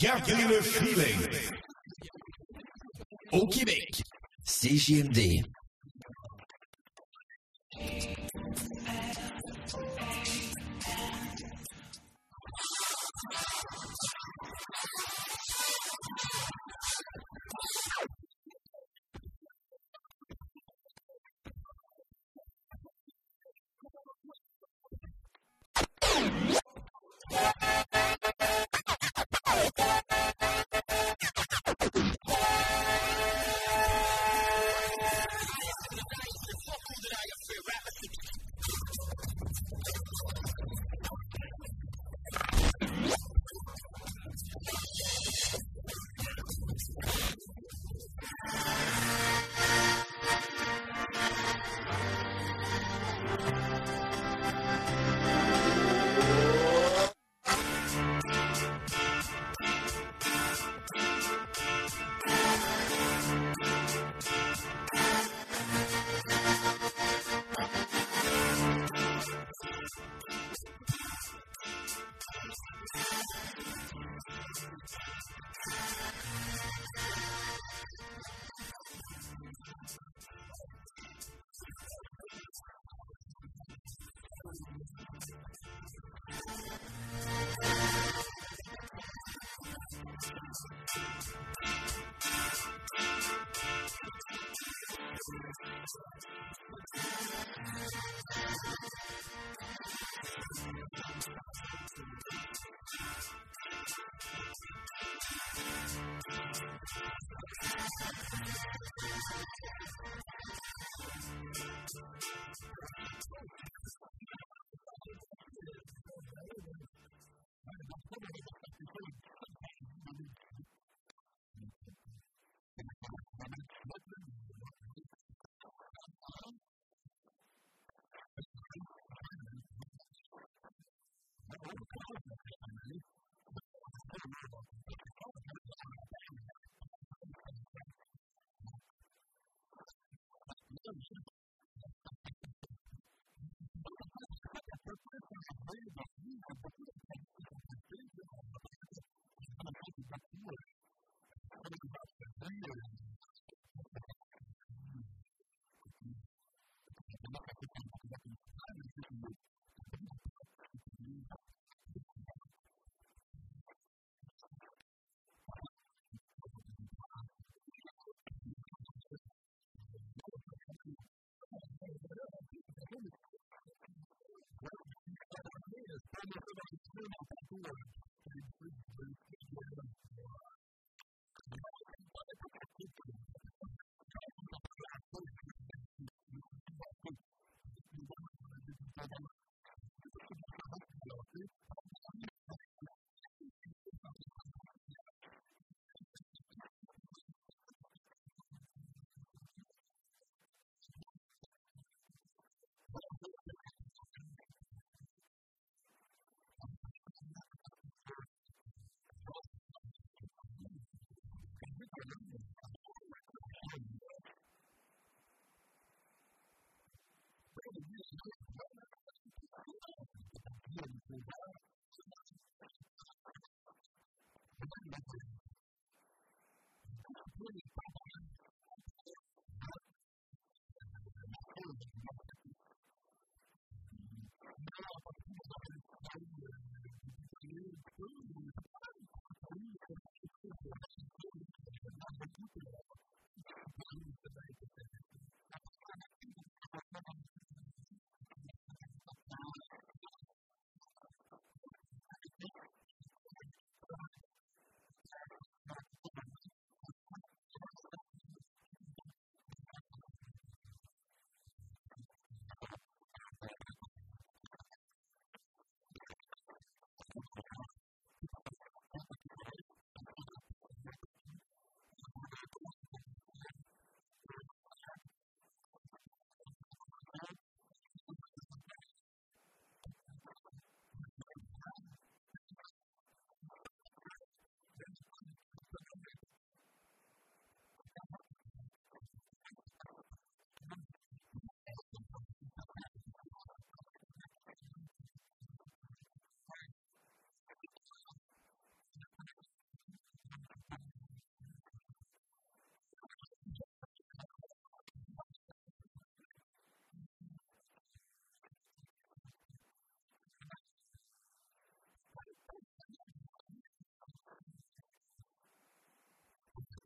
Gardez le feeling. Au Québec, CJMD. よし!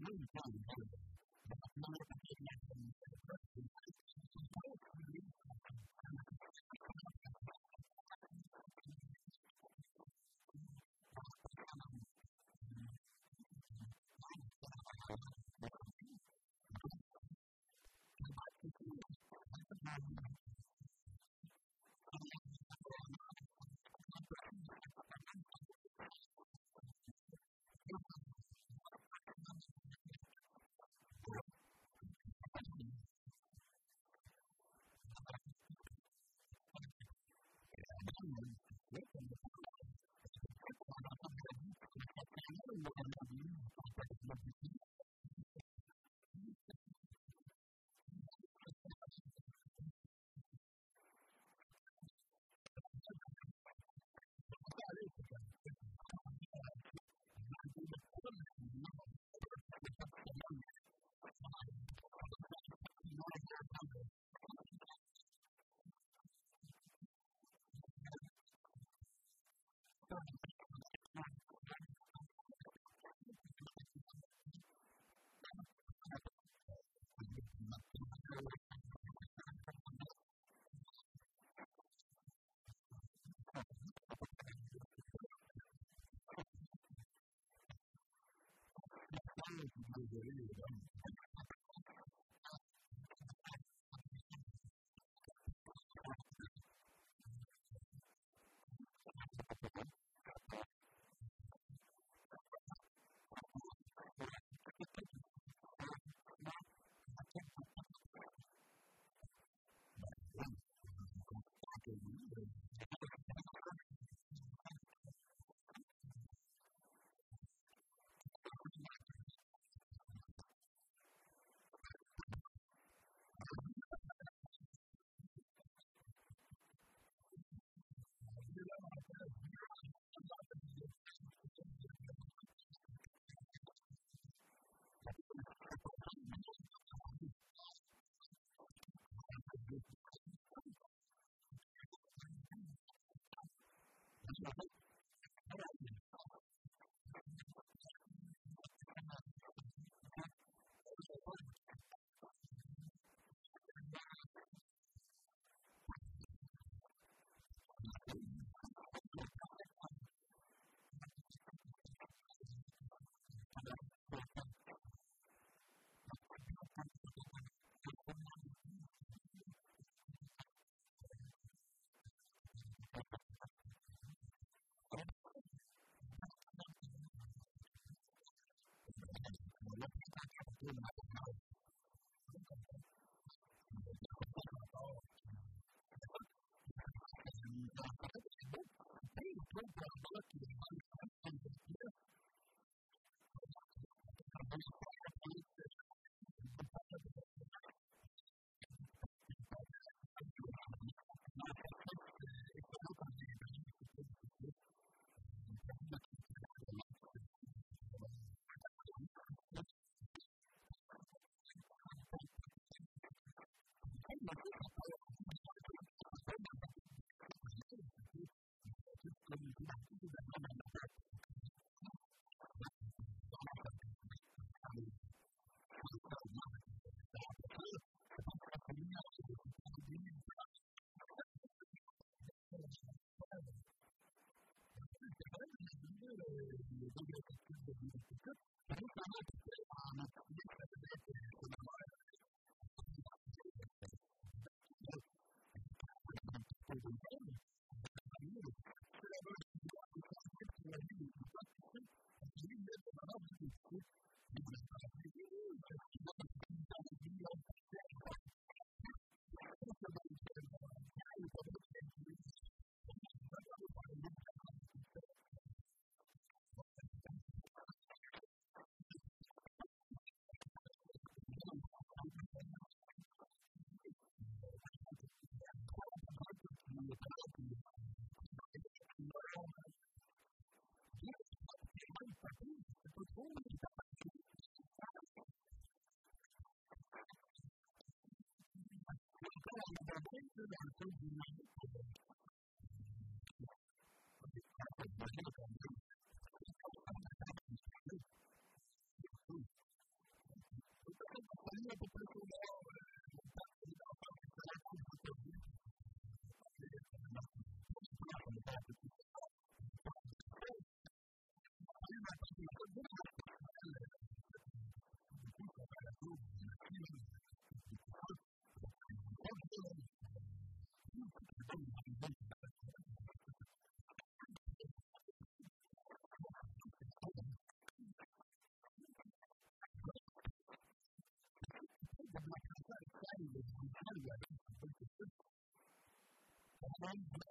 really probably Gracias. right 嗯。Revelation and 39 Hallelujah.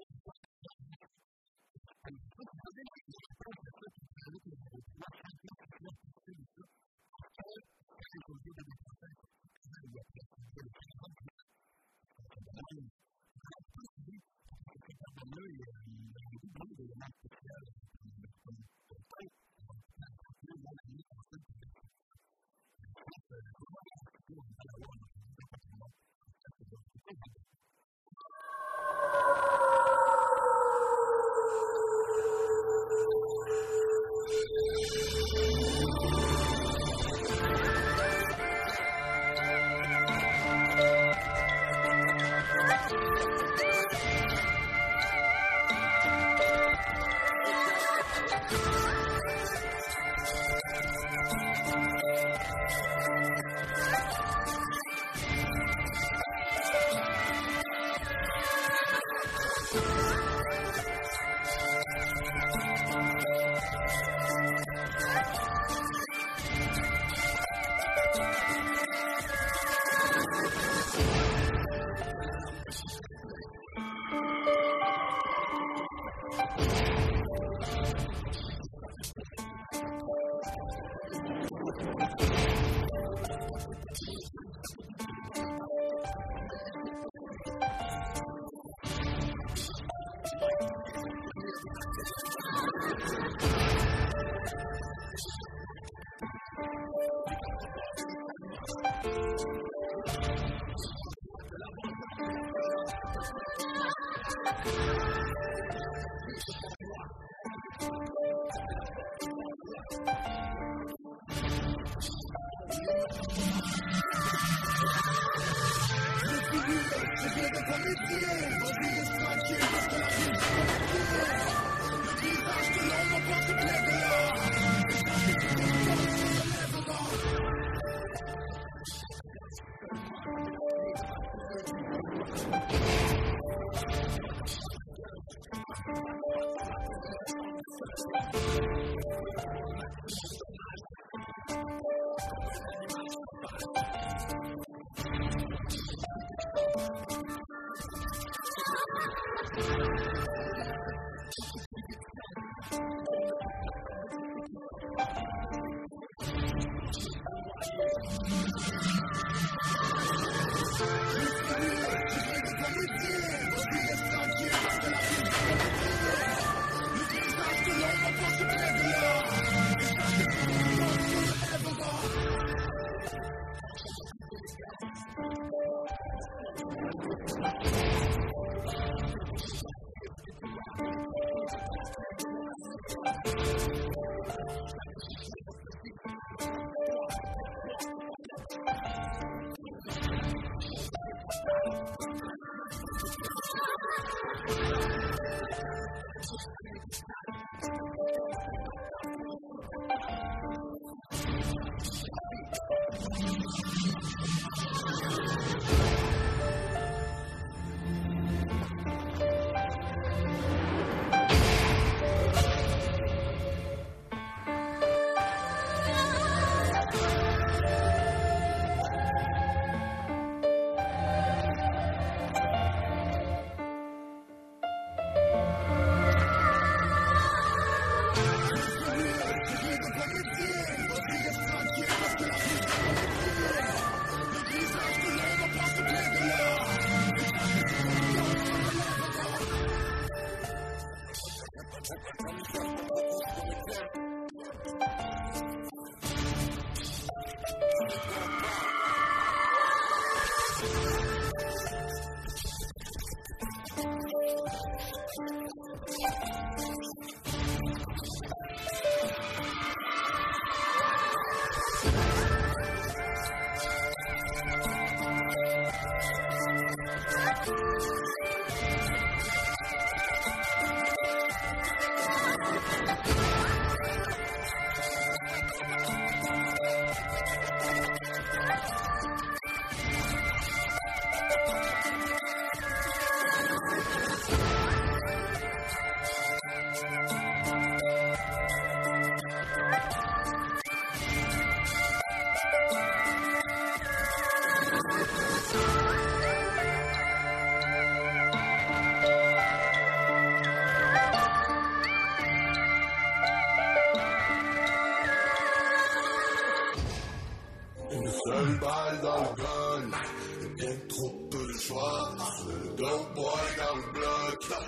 Yes!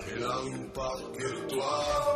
Et là part que toi.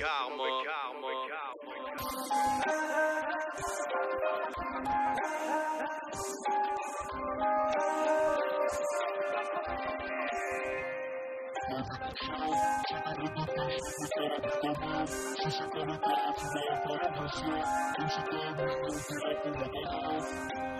karma. Thank you.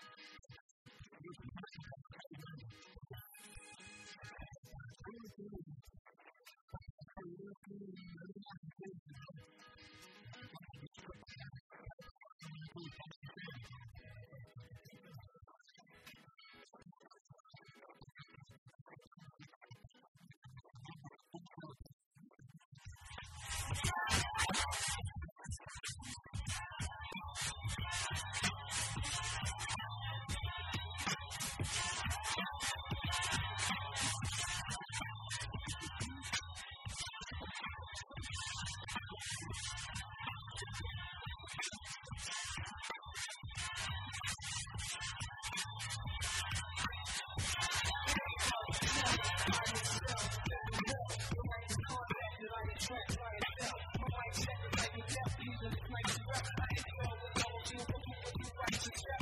a track, try to sell. My to step.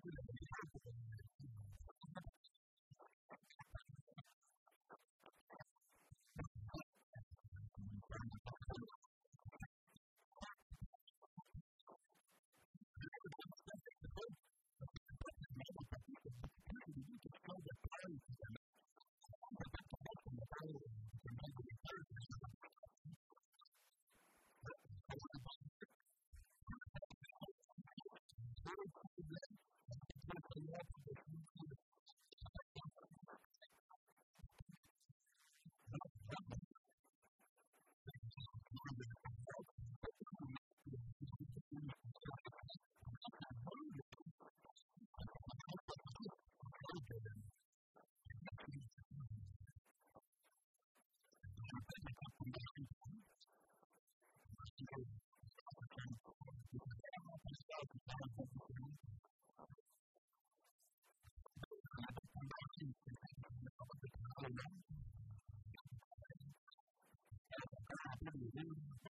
today on top.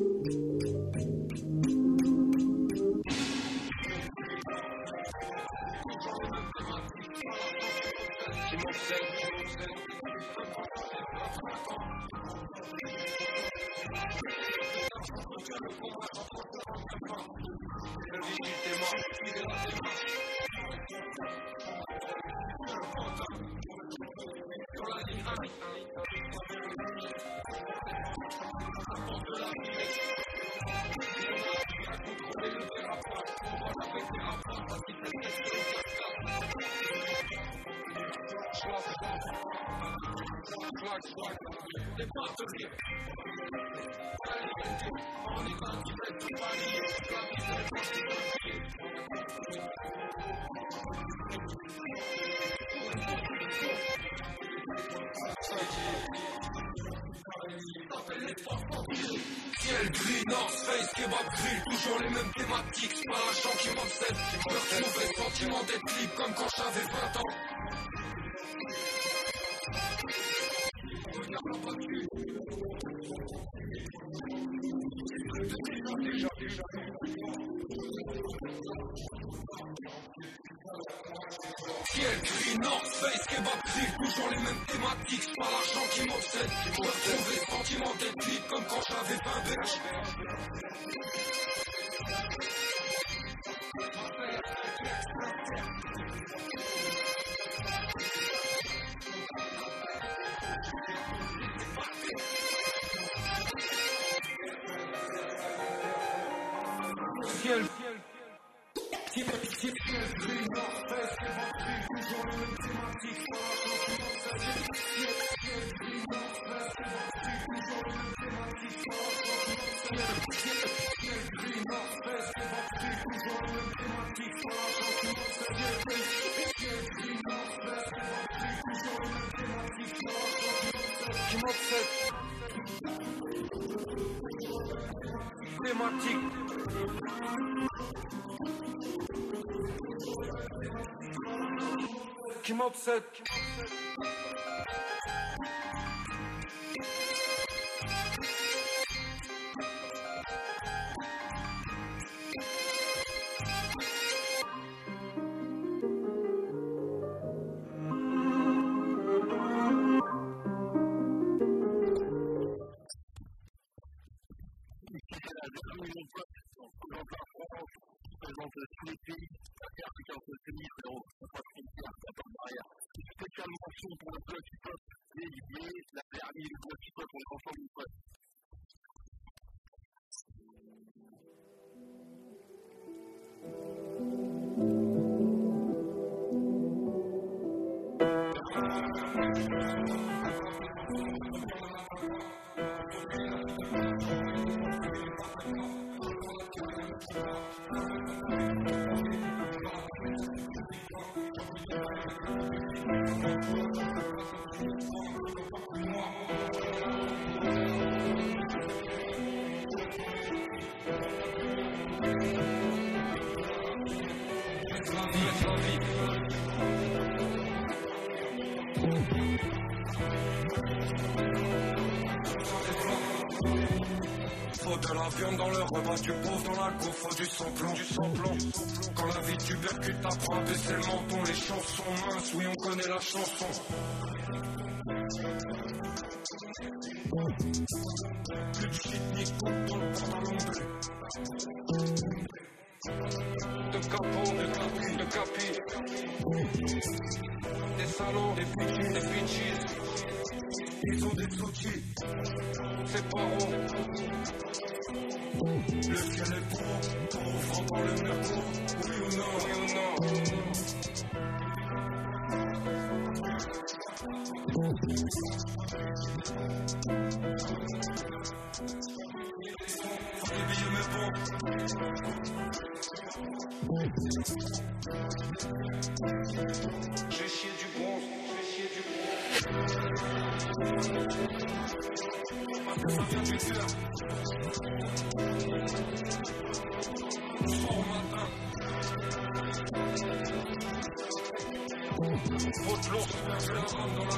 I'm gonna go Stop. Ciel gris, North Face, kebab grill, toujours les mêmes thématiques, c'est pas l'argent qui m'obsède. Je me retrouvais sentiment d'être libre comme quand j'avais 20 ans. Quelques inox, kebab, c'est toujours les mêmes thématiques, c'est pas l'argent qui m'obsède, je dois trouver ce sentiment d'ethnie comme quand j'avais 20 berges. Thank you. ciel. Ciel. Thématique. Qui m'obsède. tous gaufre, faut du du semblant. Quand la vie tubercule t'apprend à baisser le menton, les chansons minces, oui on connaît la chanson. Plus de shit ni coupe dans pantalon bleu. De capot, de capi, de capi. Des salons, des bitches, des bitches. Ils ont des outils, c'est pas rond. L'ours, je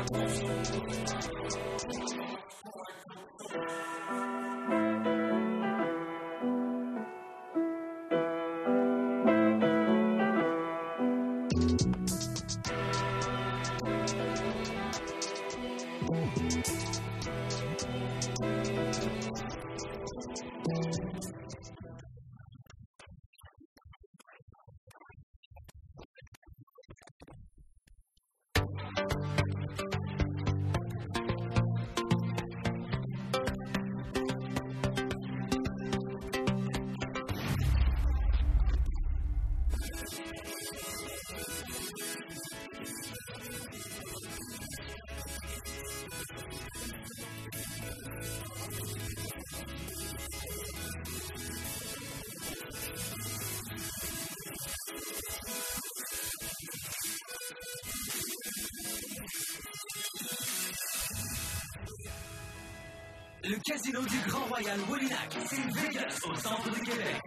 casino du Grand Royal Wallinac, c'est Vegas, au centre de Québec.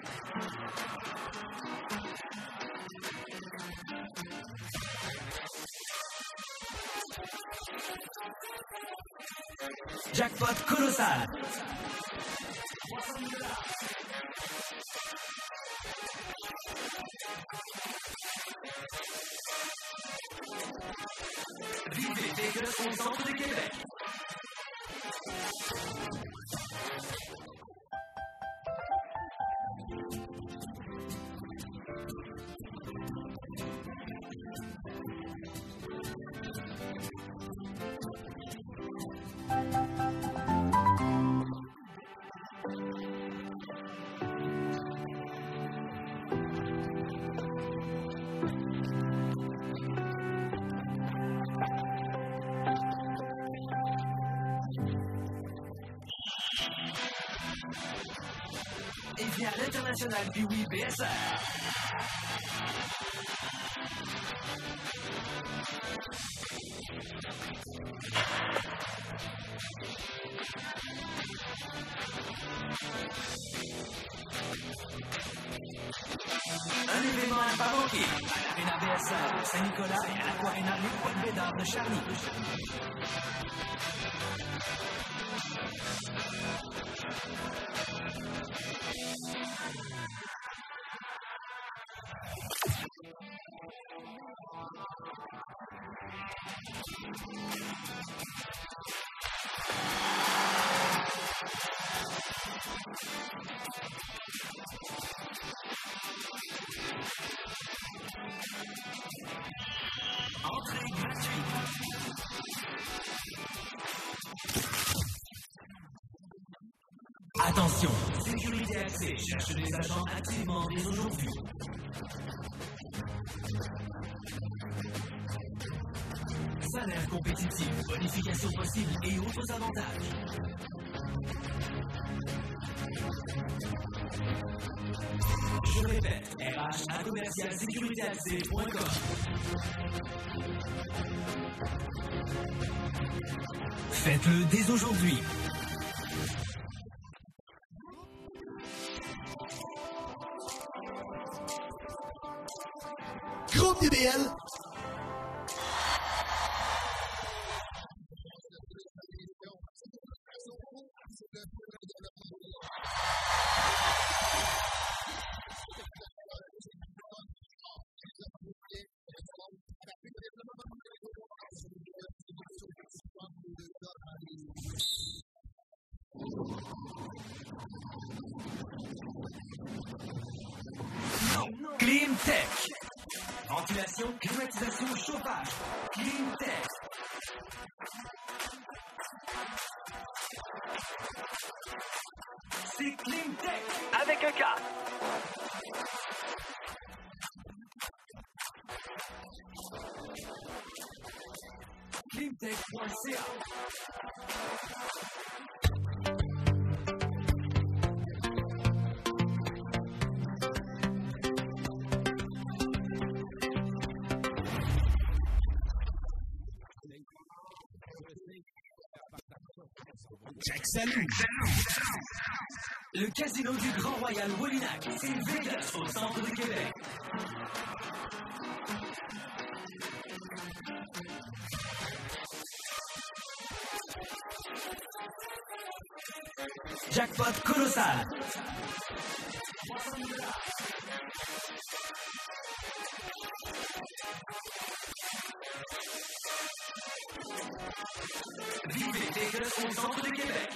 Cherche des agents activement dès aujourd'hui. Salaire compétitif, bonification possible et autres avantages. Je répète, RH à commercial. Faites-le dès aujourd'hui. Groupe Cleantech.ca Jackson. Le casino du Grand Royal Wallinac, c'est Vegas au centre de Québec. Jackpot Kurosa. Centre Québec.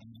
and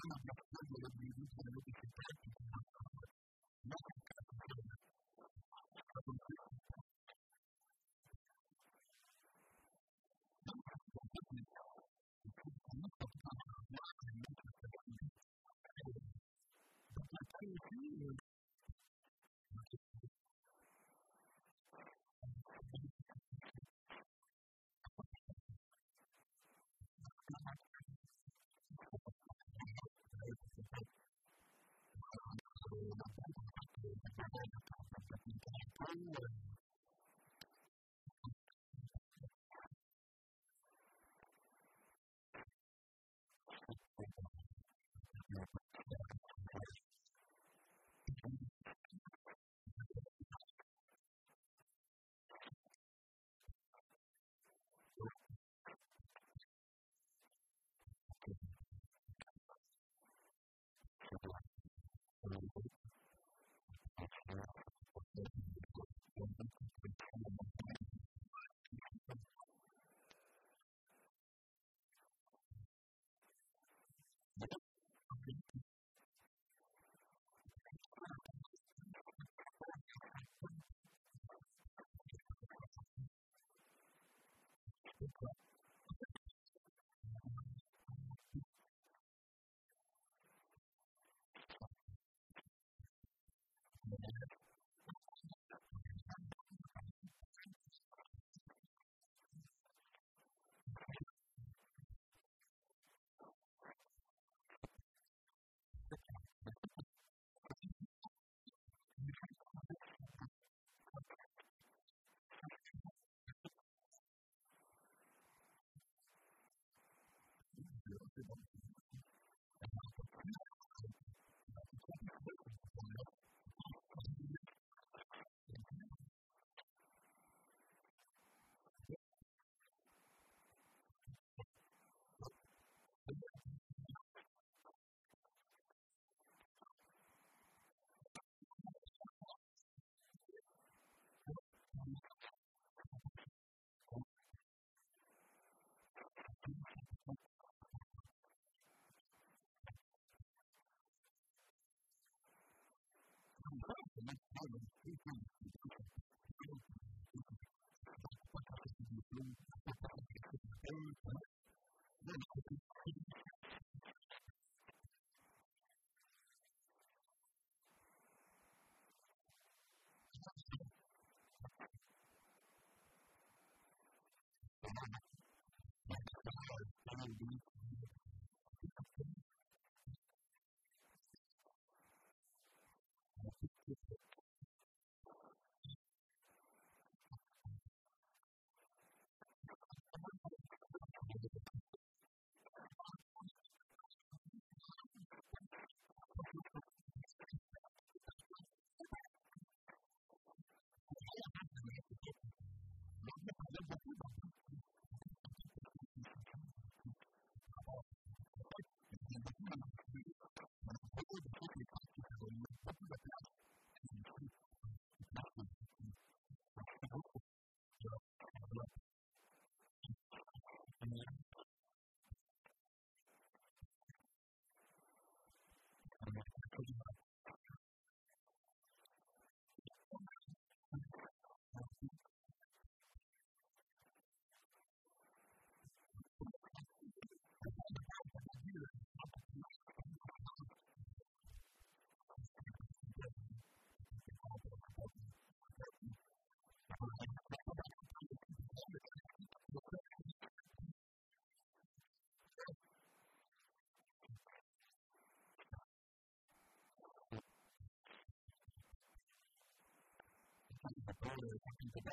ciudadana, de lo que se trata. Thank you. people Thank you.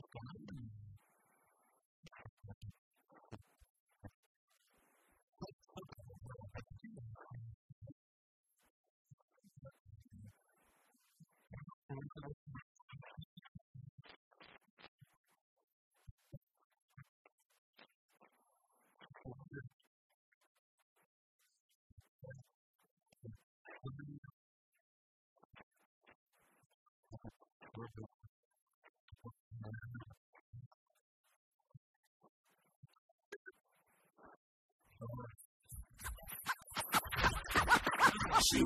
like that. Shoot.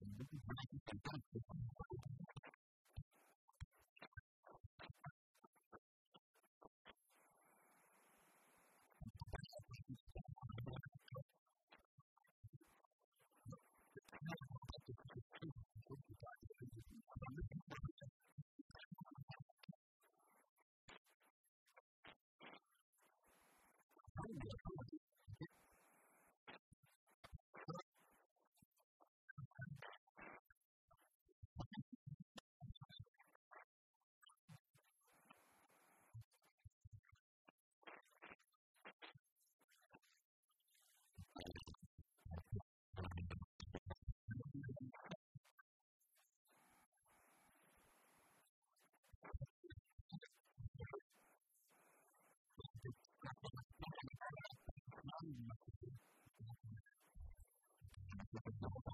and this is what I think Thank you.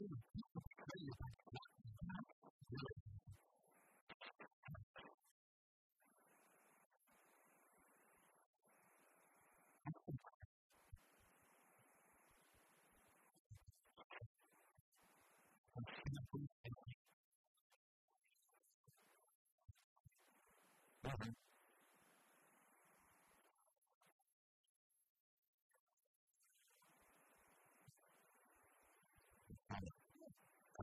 might have been afraid of I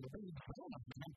le pays du on a fait même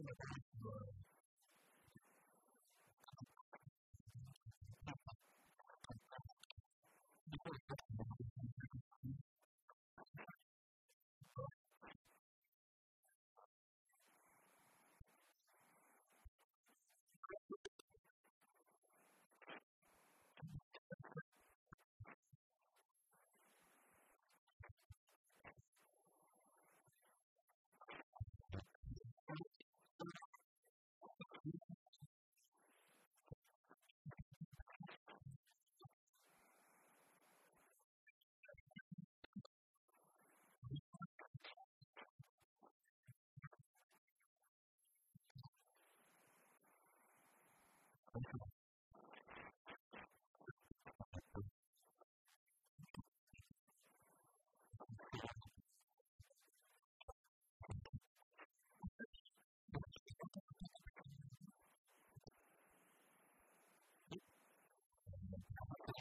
一个人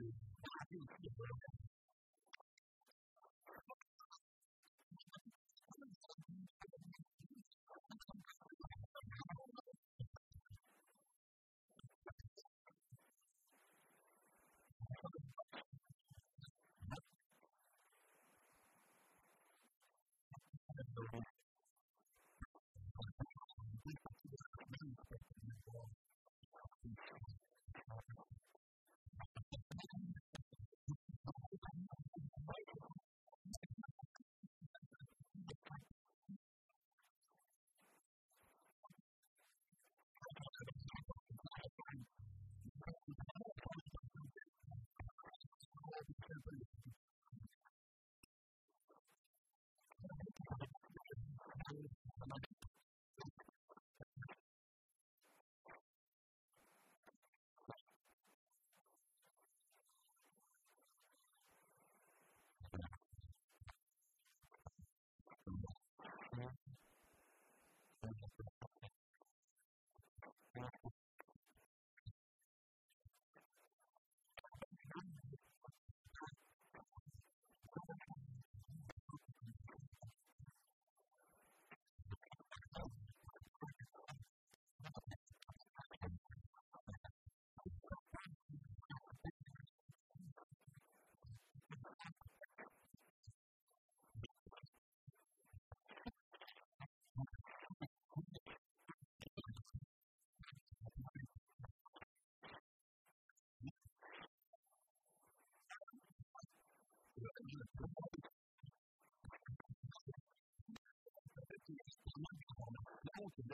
you.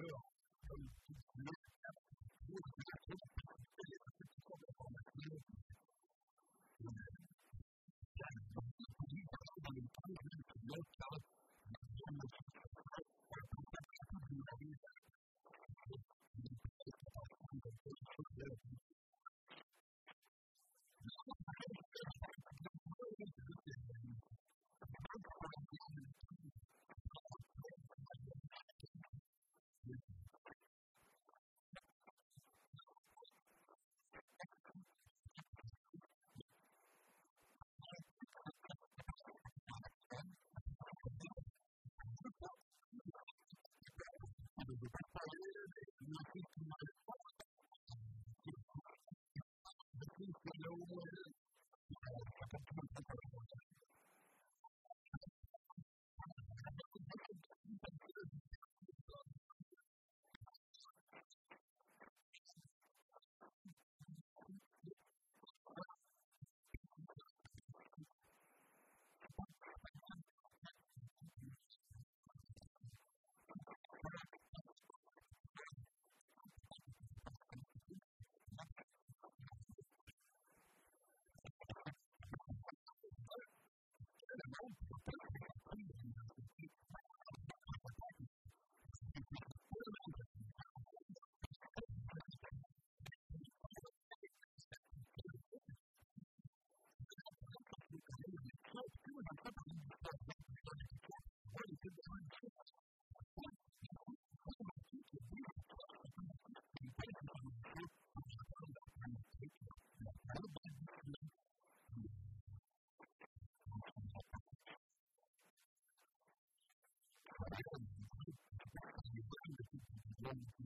对吧？Nothing to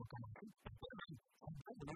感觉，但是很多人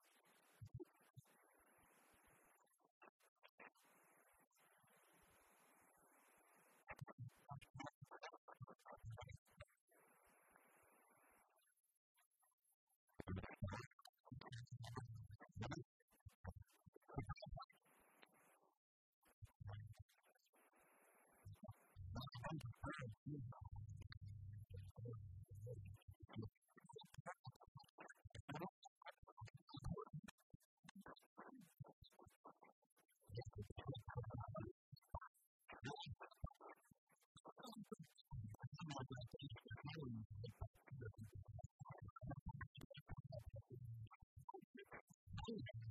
Jesus.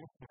different.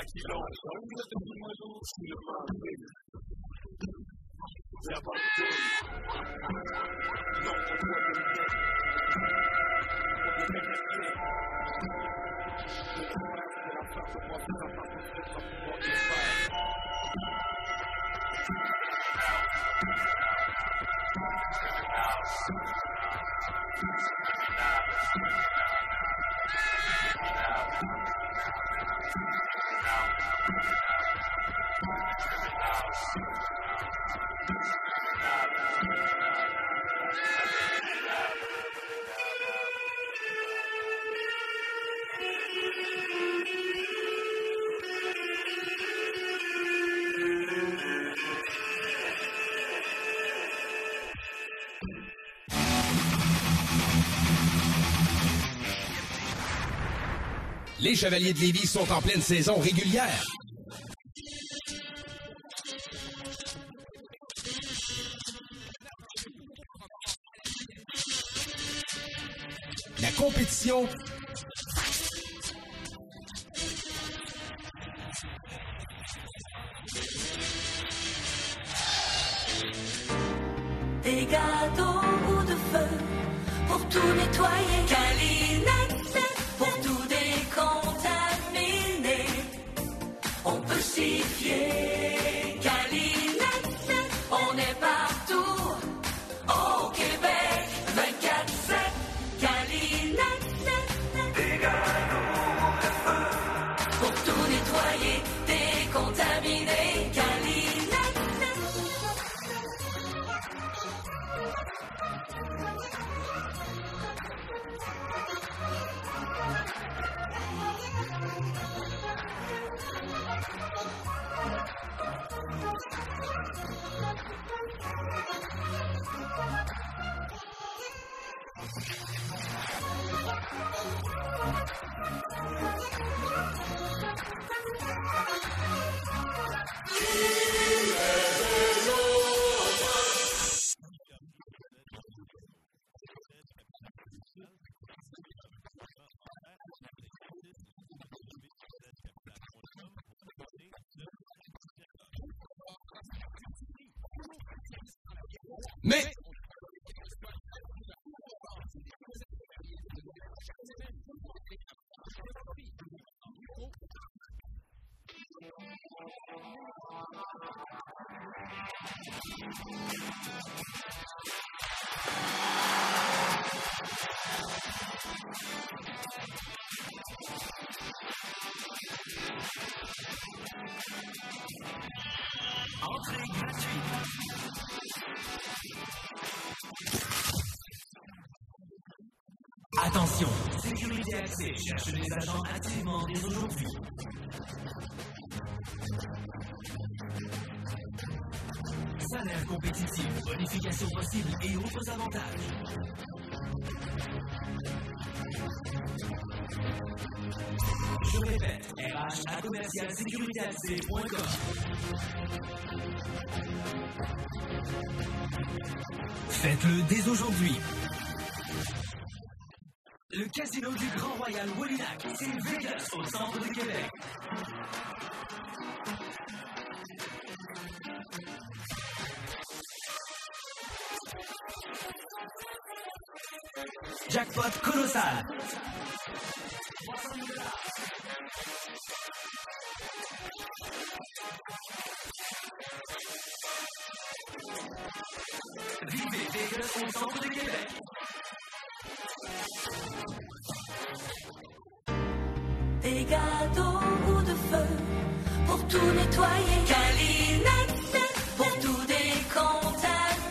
aquilo é um sonho, mas tem uma ilusão. Les Chevaliers de Lévis sont en pleine saison régulière. Attention, Sécurité Accès cherche des agents activement dès aujourd'hui. Salaire compétitif, bonification possible et autres avantages. Je répète, RH à commercial Faites-le dès aujourd'hui. C'est Vegas au centre de Québec. Jackpot colossal. Vivez Vegas au centre de Québec. Tout nettoyer. Calinette pour tout décontaminer.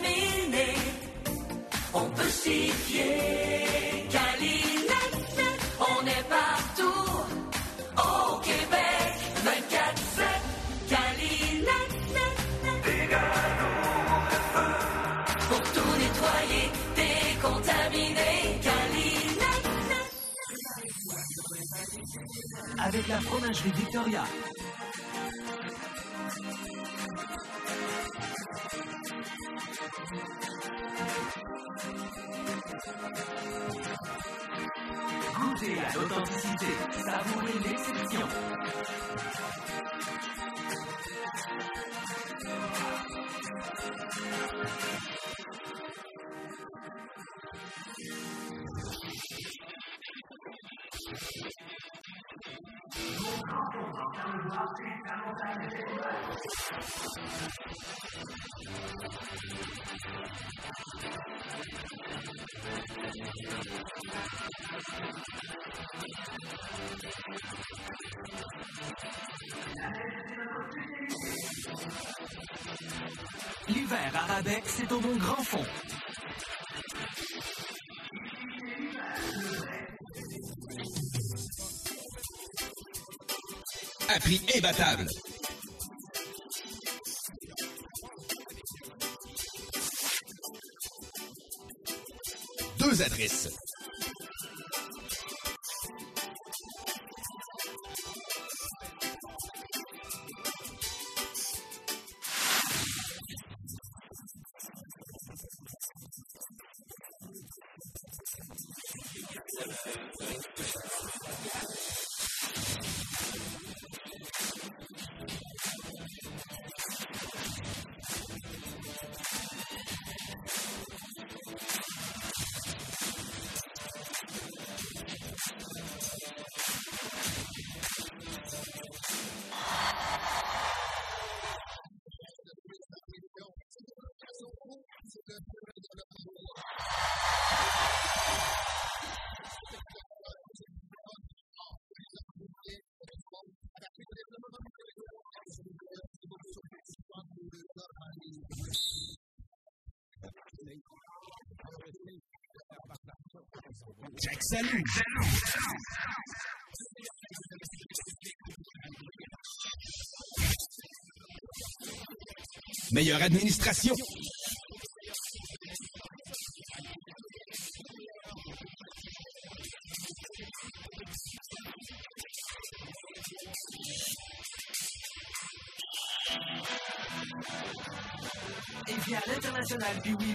On peut s'y fier. Calinette, on est partout. Au Québec, 24-7. Calinette, feu pour tout nettoyer, décontaminer. Calinette. Avec la fromagerie Victoria. Goûtez à l'authenticité, savourez l'exception. L'hiver à rabais, c'est au bon grand fond. À prix imbattable. Deux adresses. Meilleure administration. Et via l'international Biwi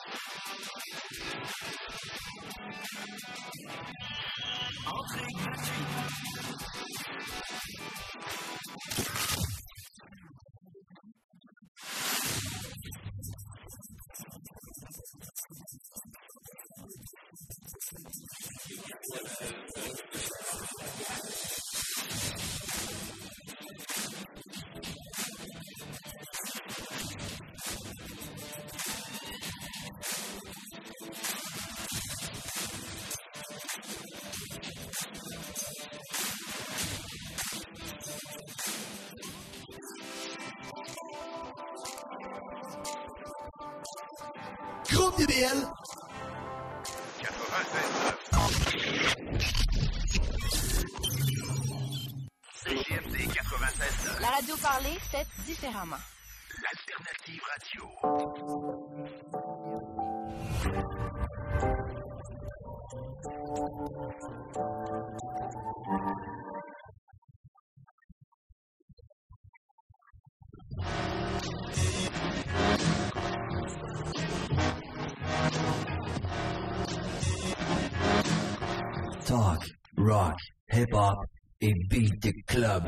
Talk, rock, hip hop et beat the club.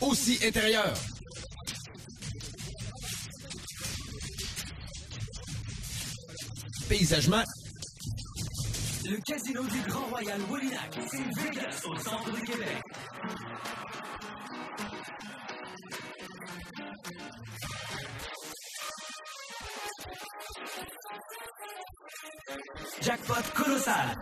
Aussi intérieur. Paysagement. Le casino du Grand Royal Wallinac, c'est Vegas au centre de Québec. Jackpot colossal.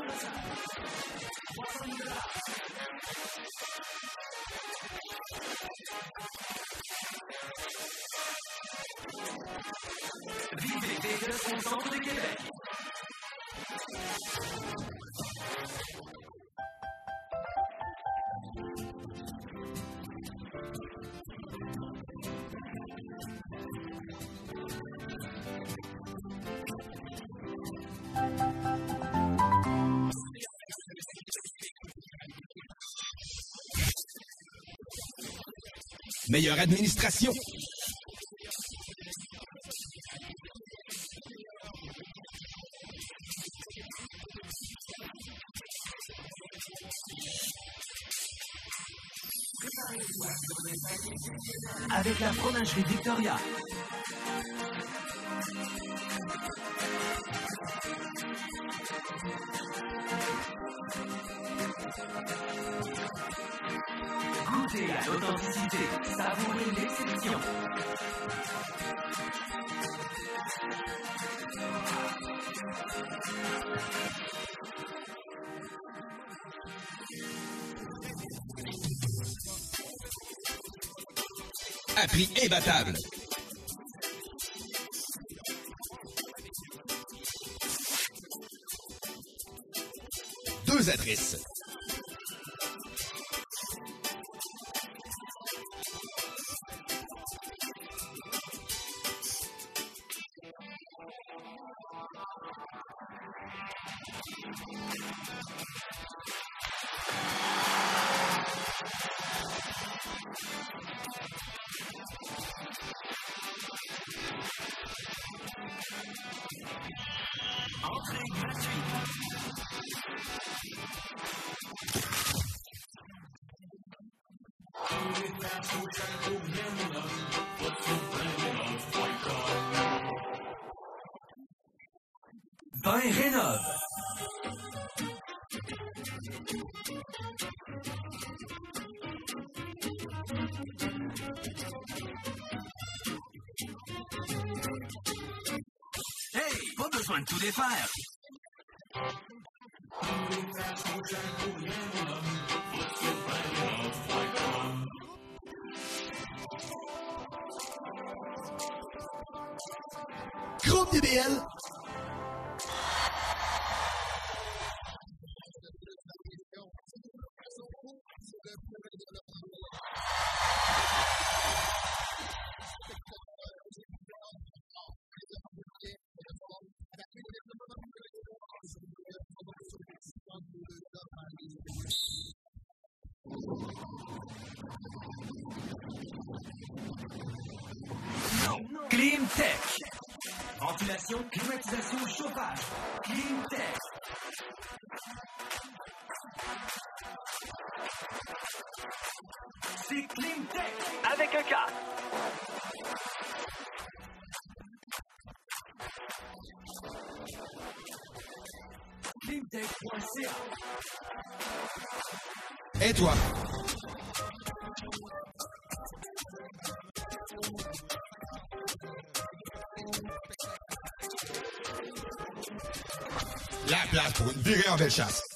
Meilleure administration. Avec la fromagerie Victoria. Goûtez à l'authenticité, savourez l'exception. À prix imbattable. Deux adresses. Climatisation, chauffage. Clean Tech. C'est Clean Tech avec un K. Cleantech.ca Et toi? Place pour une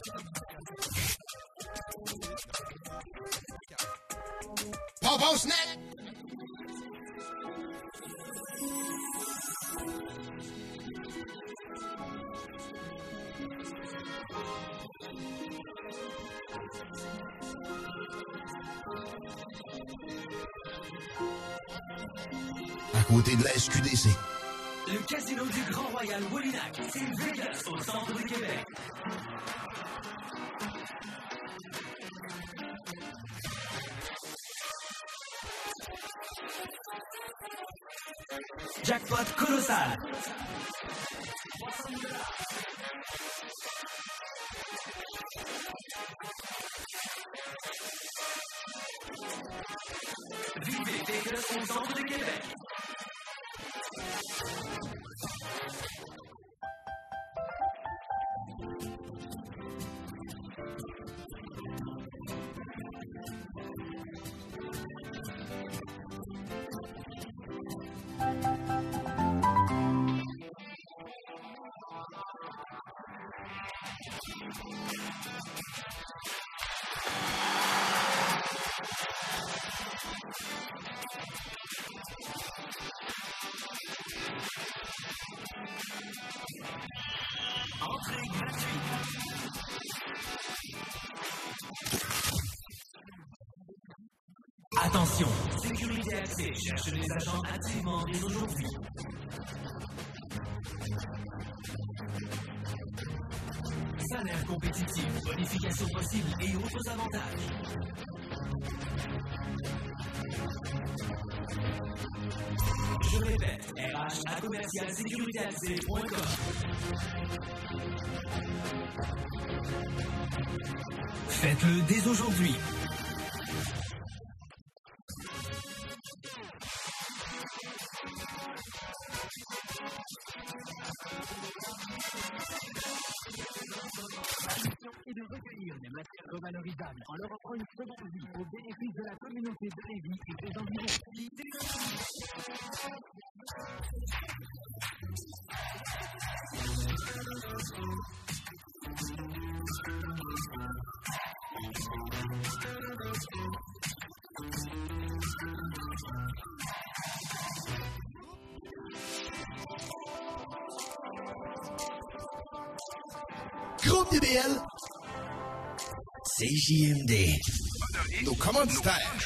Attention, Sécurité Accès cherche les agents activement dès aujourd'hui. Salaire compétitif, bonification possible et autres avantages. Je répète, RH à commercial. Faites-le dès aujourd'hui. Une seconde vie au bénéfice de la communauté de Lévis et des environs. Groupe DBL. CJMD. on commanditaires.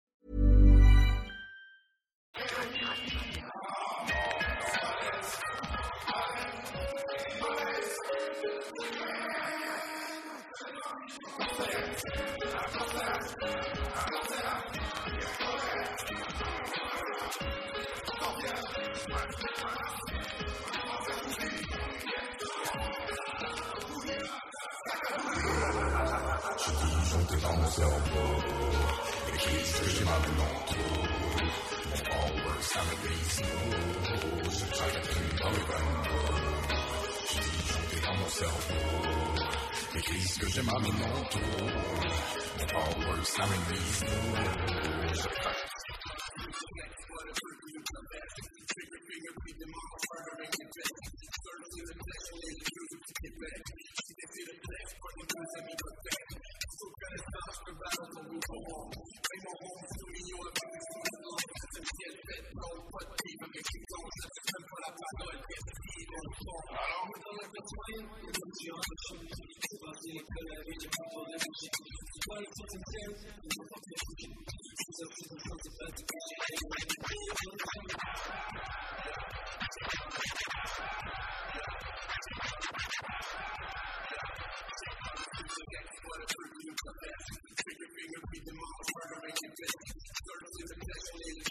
yourself. At least cause your mommy works in these me, you donc poteva che si torna sempre la parola e dire sopra, no? Dove per poi funziona scientifico, dire che la vita è un po' di quale potenziale non so che si sta facendo praticamente non so Figuring out the model, figuring out the sort of the potential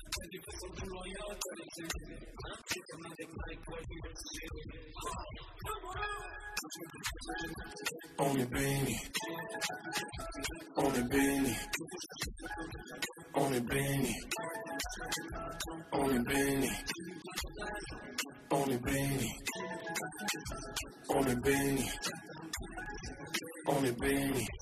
to do something loyalty to I'm taking my my career on the beanie, on the beanie, on the beanie, on the beanie, on the beanie, on the beanie, on the beanie.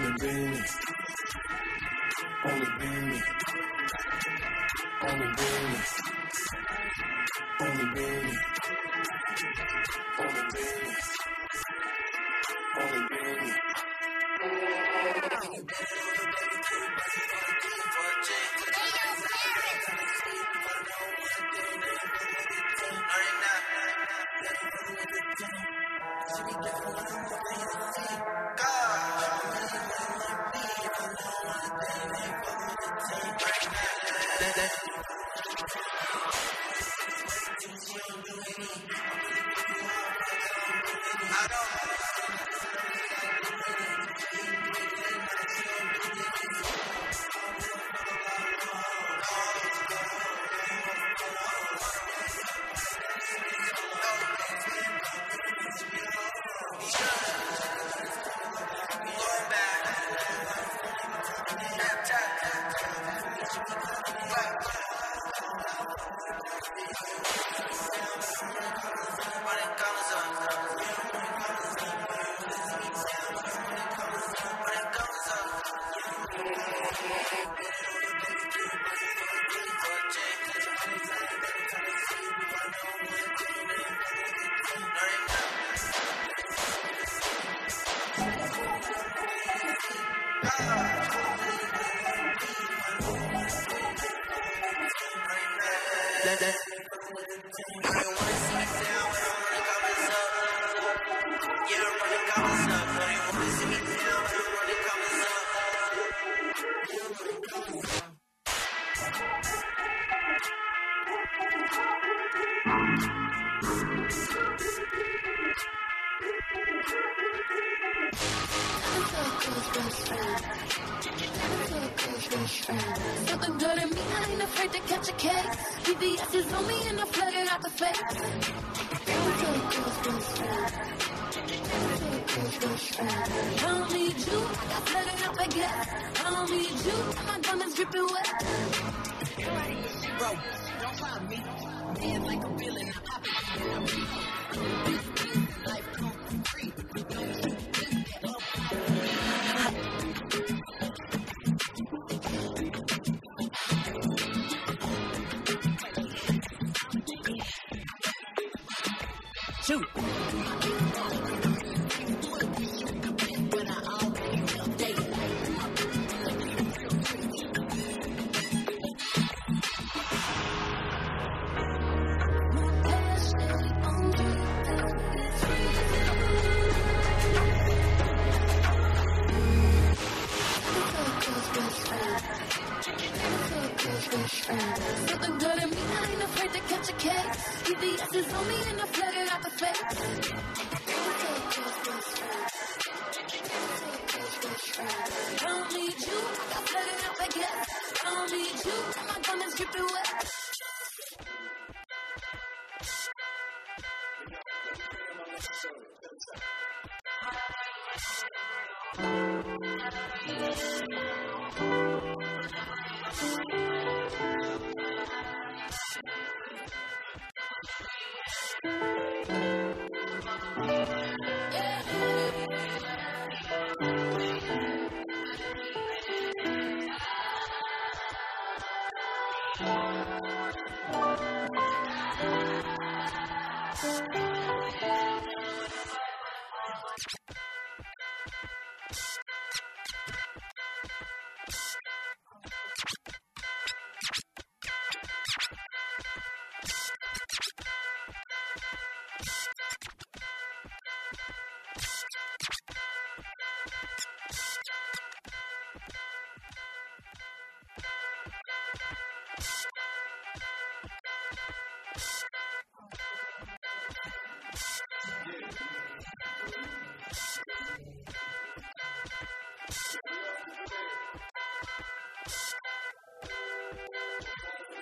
Only business. Only business that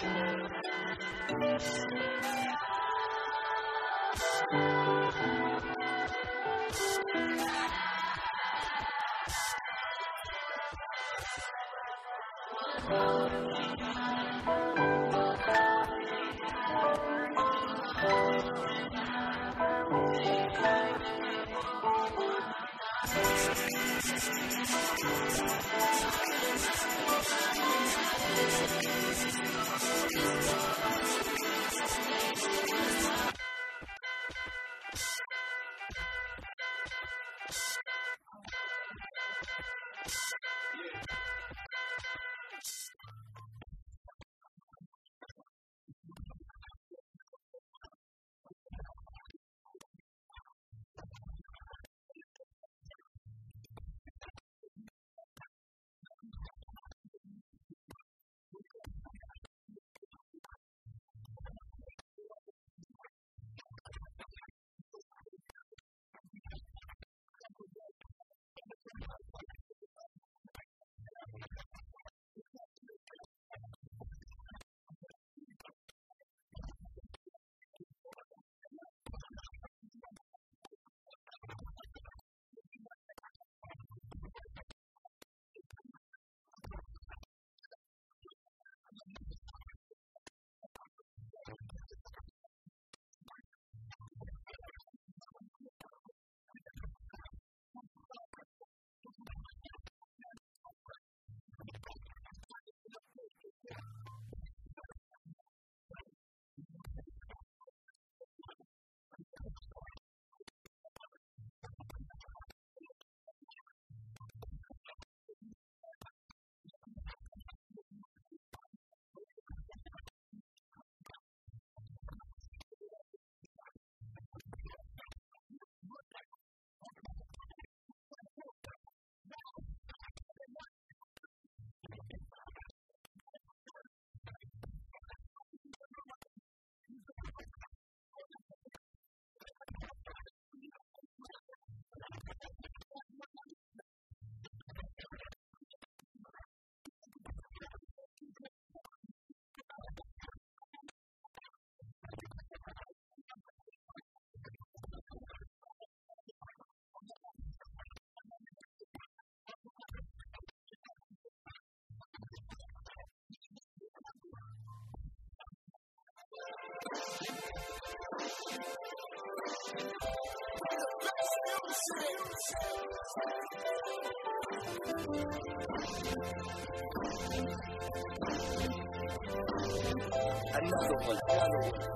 Thank you. Another one, another one.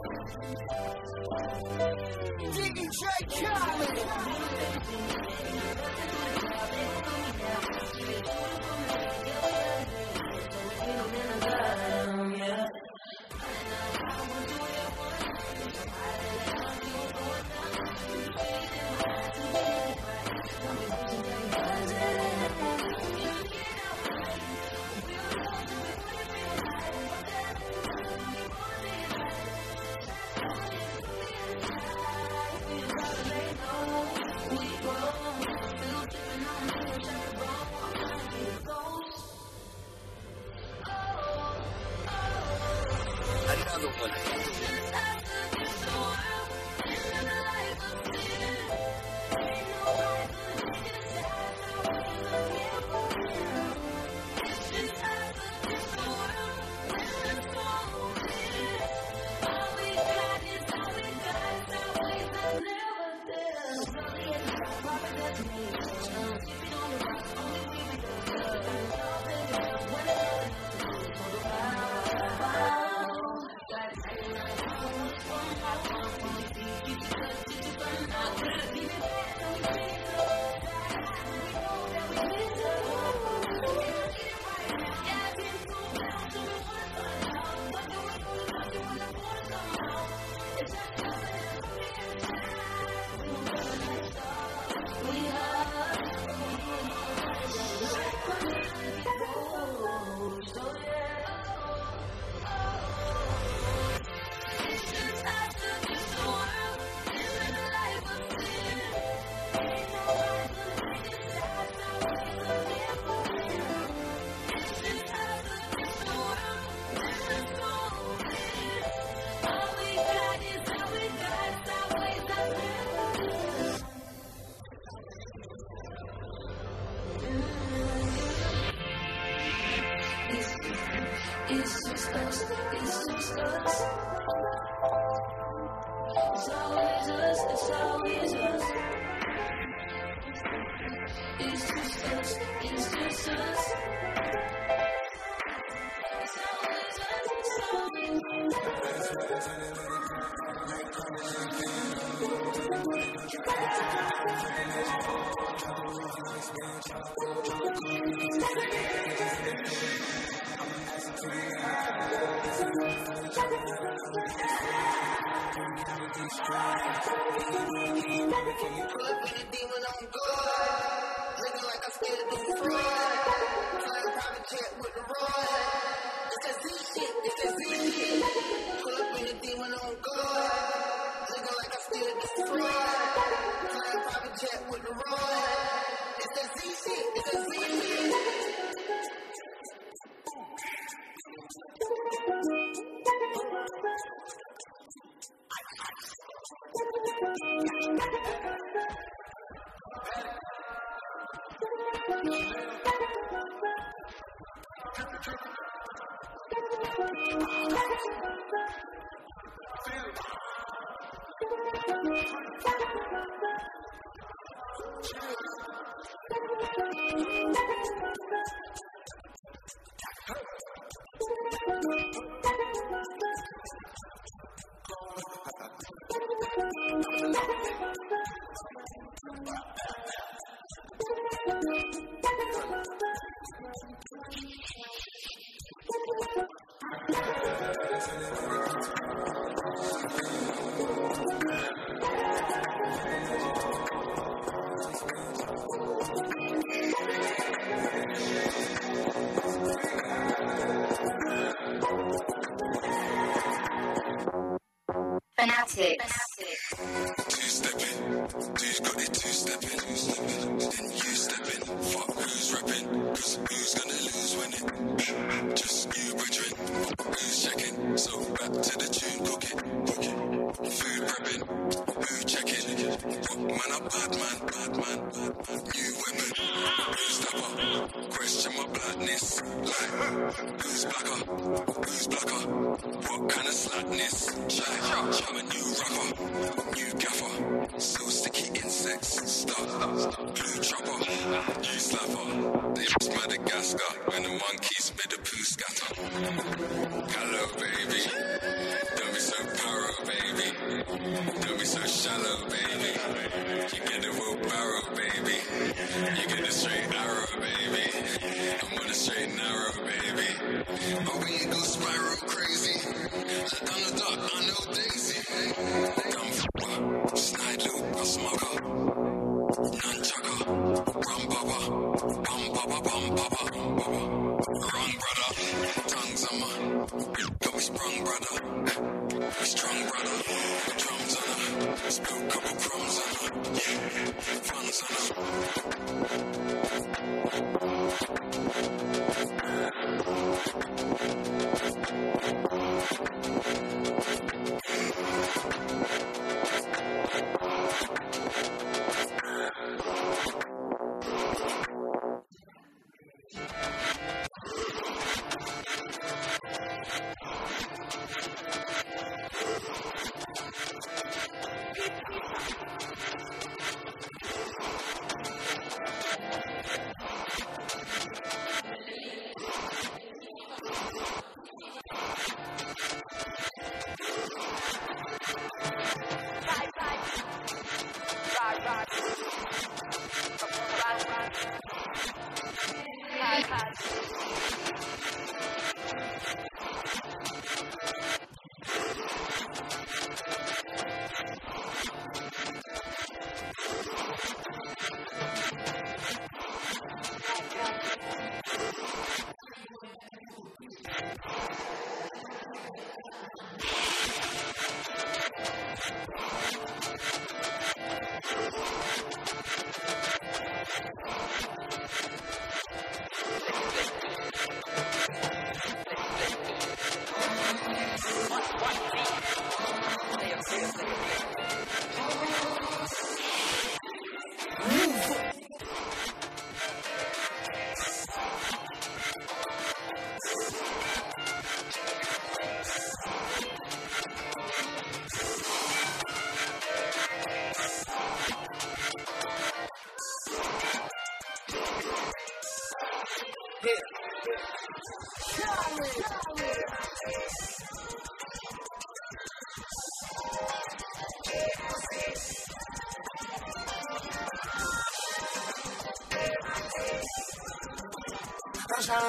Fanatics.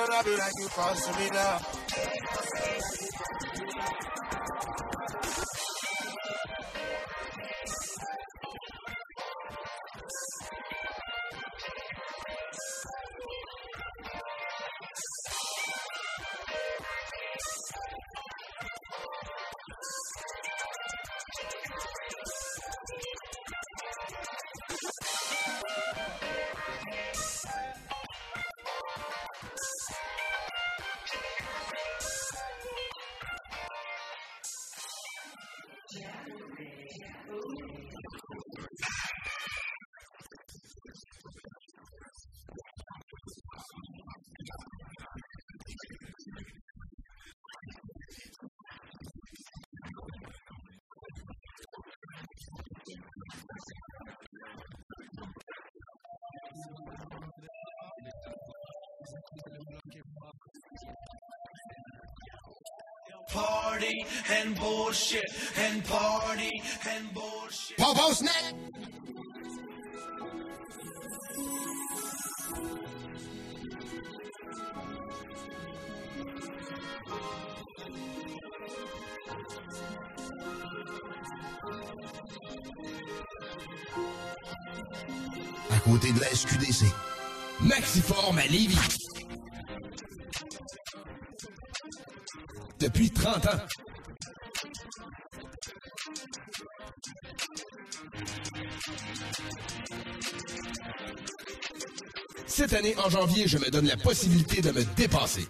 love be like you cause to me now. Cette année, en janvier, je me donne la possibilité de me dépasser.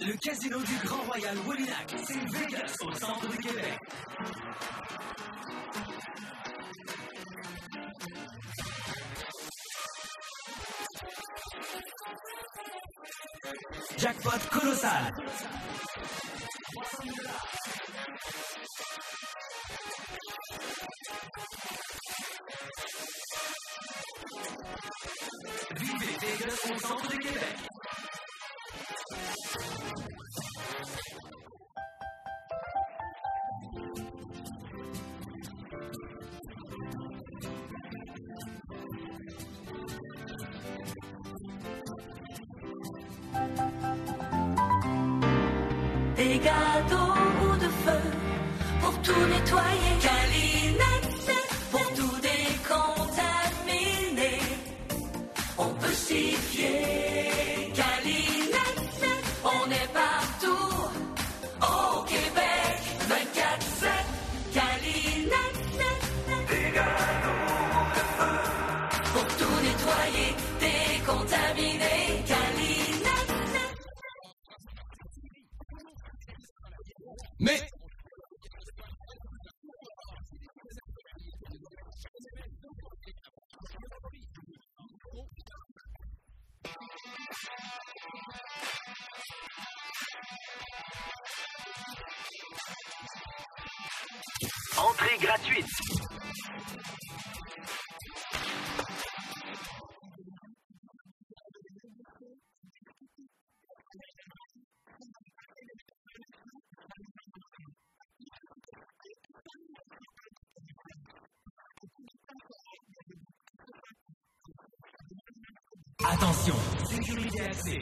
Le casino du Grand Royal Wallinac, c'est Vegas, au centre du Québec.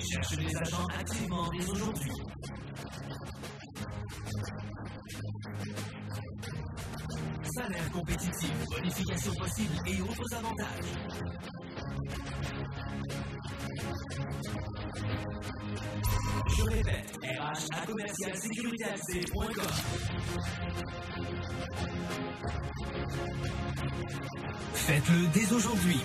Cherche des agents activement dès aujourd'hui. Salaire compétitif, bonification possible et autres avantages. Je répète, RH à Faites-le dès aujourd'hui.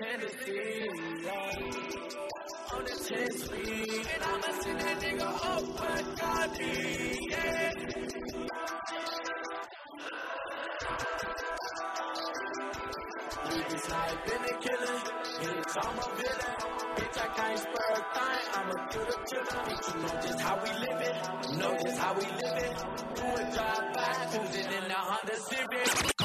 Tennessee, yeah. on the 10th Street, and I'ma send that nigga up yeah. Niggas been a killer, bitch, I'm a villain. Bitch, I can't spur a I'ma do the killer. Bitch, you know just how we live it, know just how we live it. Do a drive by, cruising in the Honda Civic.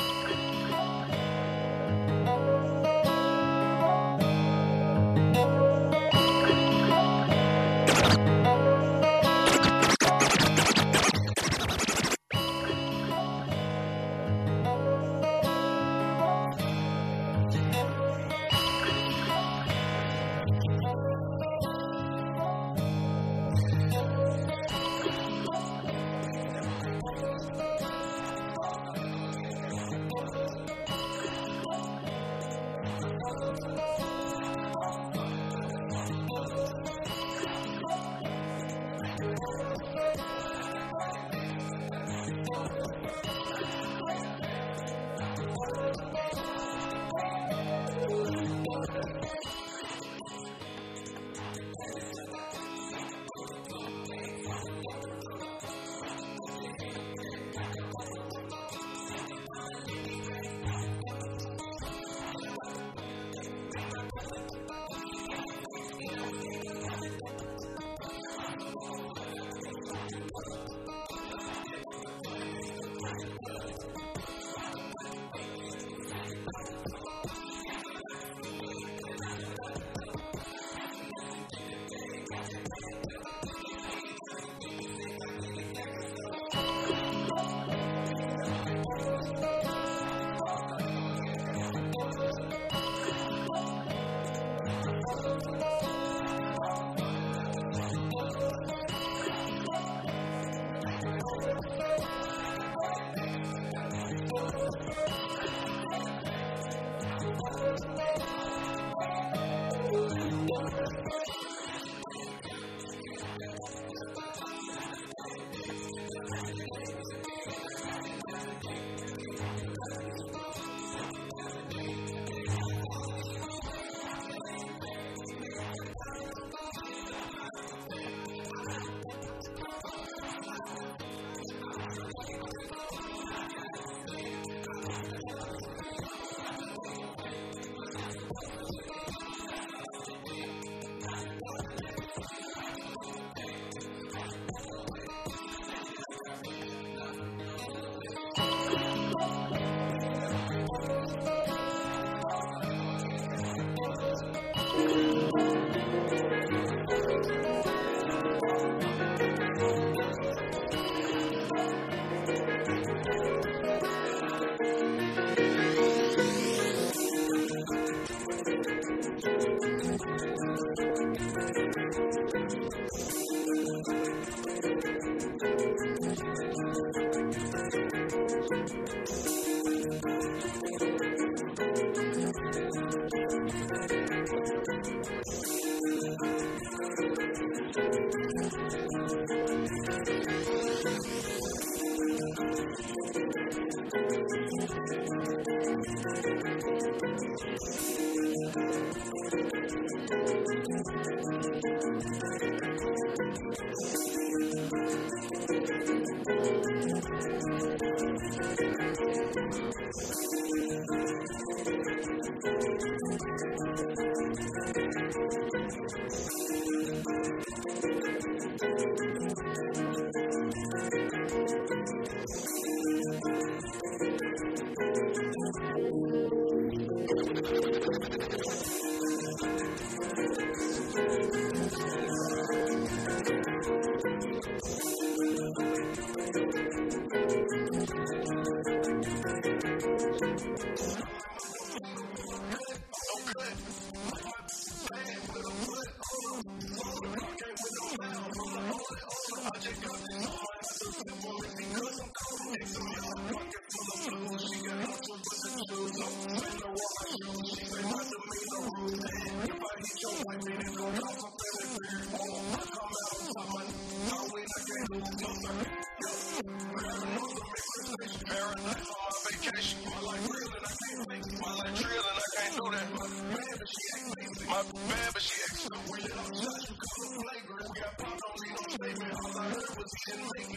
Thank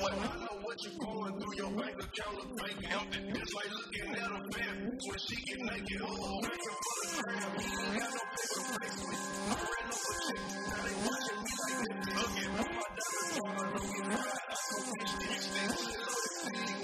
what? I know what you're going through. Your bank account empty. Like looking at a. When she for the. Got no paper to face. I ran. Now they watching me like my diamonds. I know right. I'm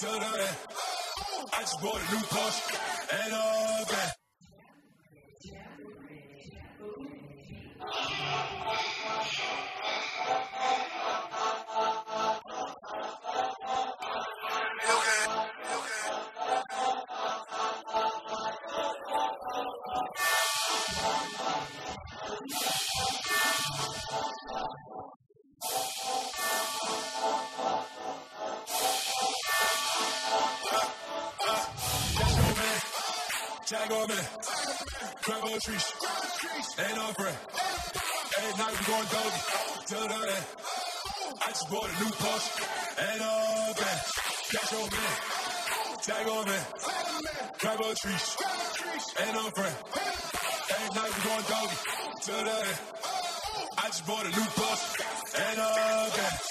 To. I just bought a new Porsche. And all that. Bought a new Porsche. And all that. Cash on me. Tag on me. Grab a trees. Ain't no friend. At night we going dope. To the end. I just bought a new Porsche. And all that.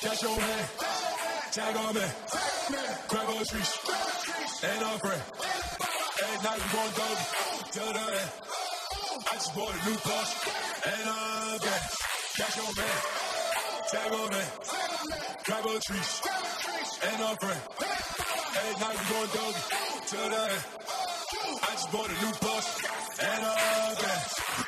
Cash on me. Tag on me. Grab a trees. Ain't no friend. At night we going dope. To the end. I just bought a new Porsche. And all that. Cash on me. Tag on me. Grab a trees. Ain't no friend. At night we going dope. To the end. I just bought a new Porsche. And all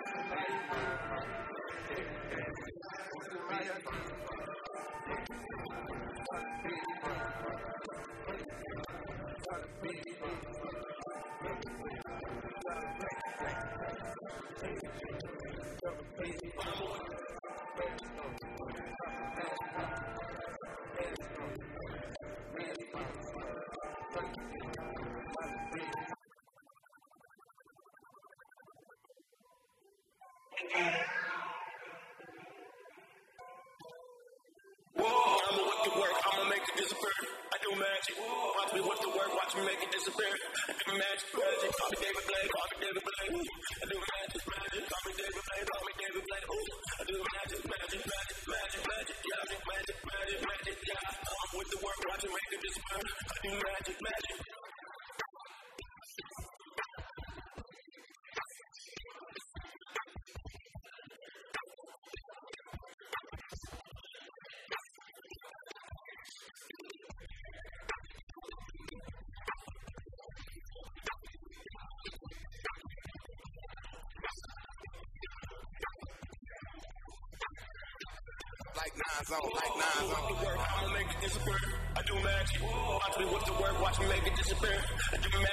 We watch the work, watch me make it disappear. I do Magic, magic, call me David Blaine, call me David Blaine. I do magic, magic, call me David Blaine, call me David Blaine. Ooh, I do magic, magic, magic, magic, magic, yeah, magic, magic, magic, magic, yeah. I'm with the work, watch me make it disappear. I do magic, magic. Do you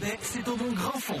Baie, c'est au bon Grand Fond.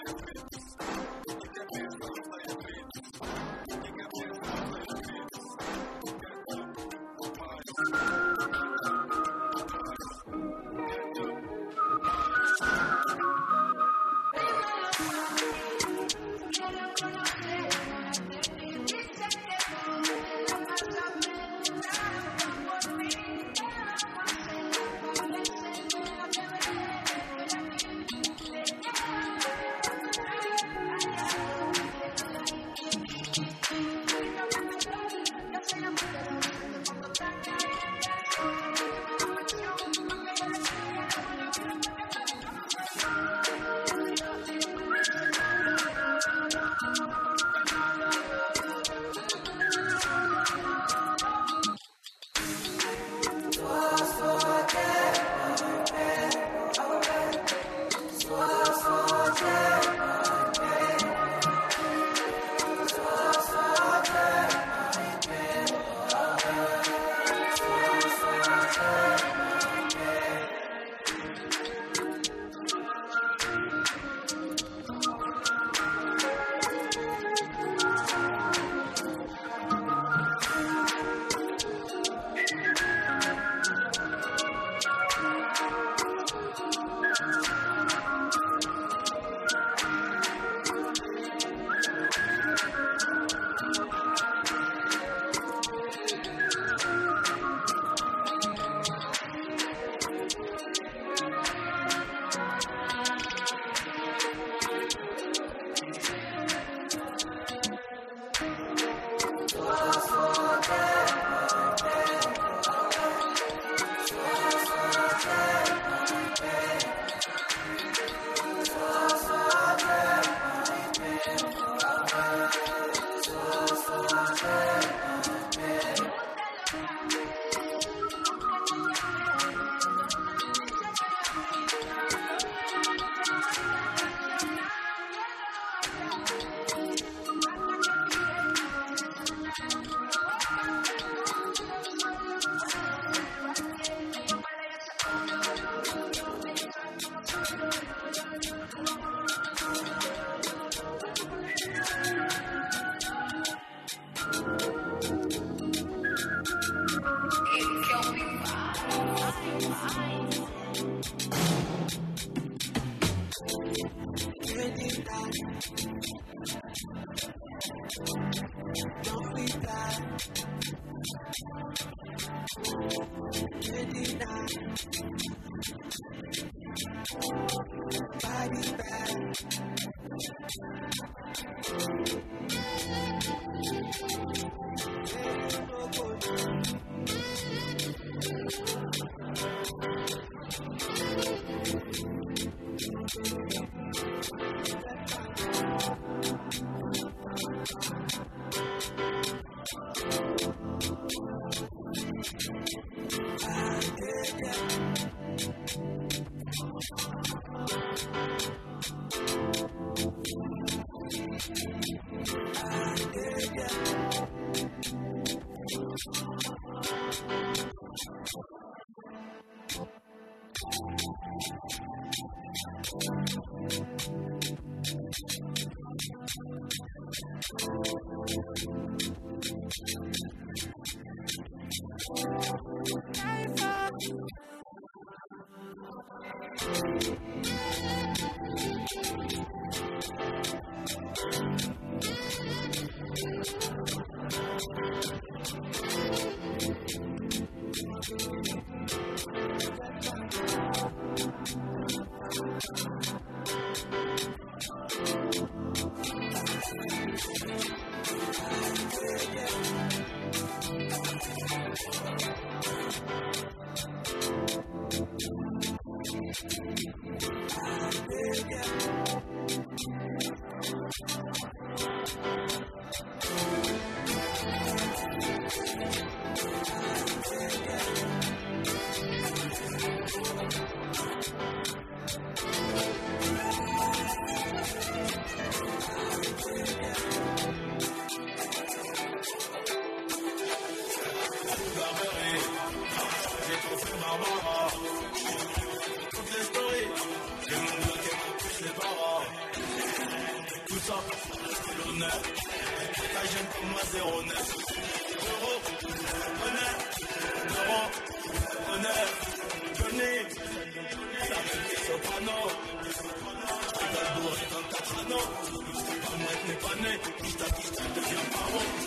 Je t'attends, je deviens parent.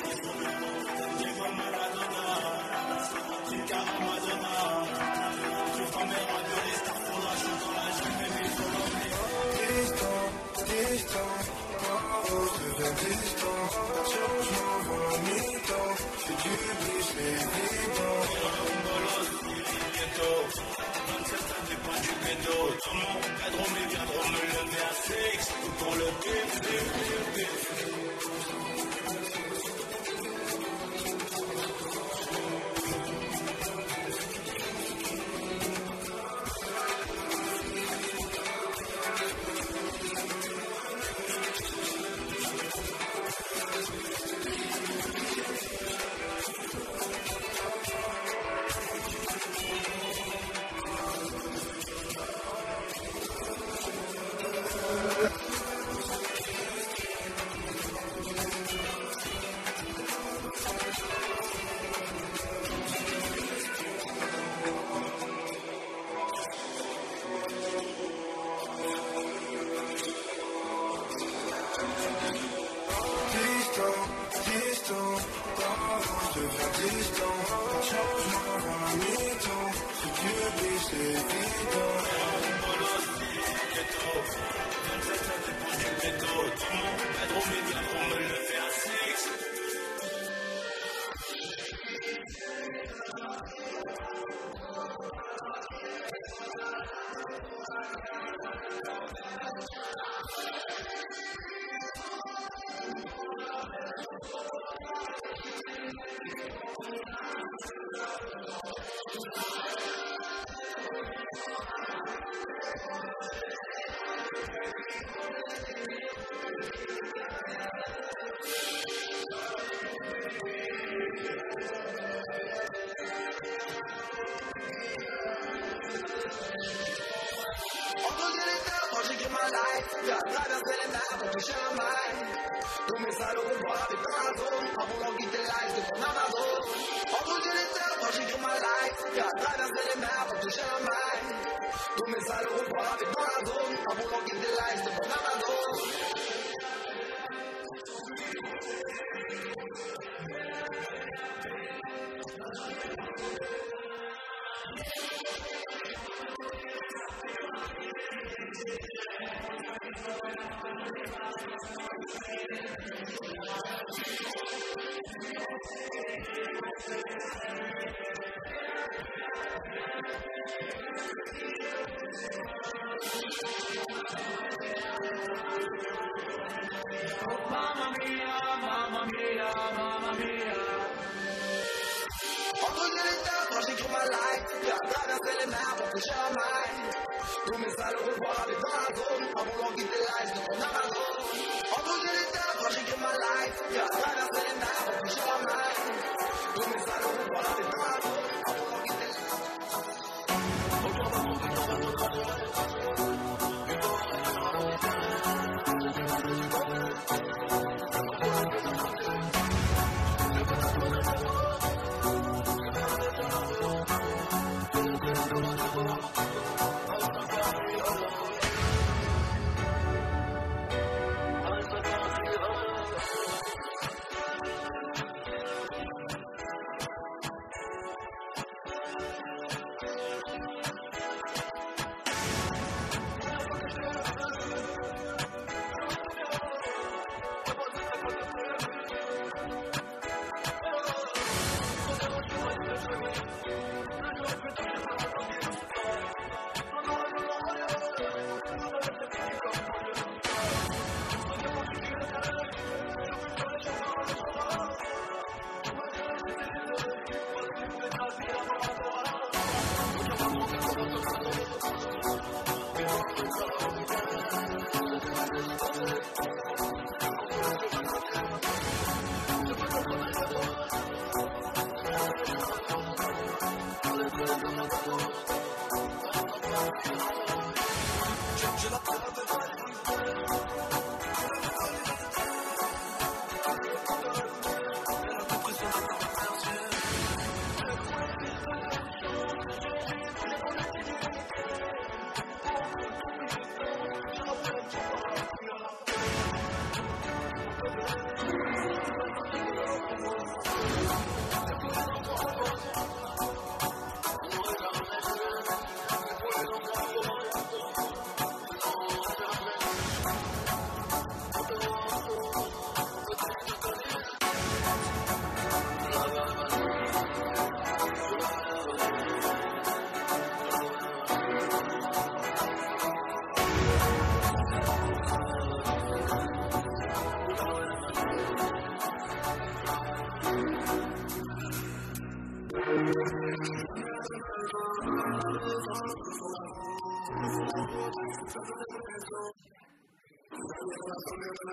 give, give, give. Les terres quand j'écris ma life J'ai traversé les mers pour toucher la maille Tous mes salauds me avec dans la zone. En voulant guider c'est. Mamma mia, mamma mia, mamma mia. Entre les temps, quand j'écris ma life, à traverser les mers pour toucher la maille. Tous mes salauds revoient avec dans la zone, en voulant guider live de mon Amazon. Entre les temps, quand j'écris ma life, j'ai à traverser les mers pour toucher la maille. Tous mes salauds revoient avec dans la zone, en voulant guider live. Là tu pousses les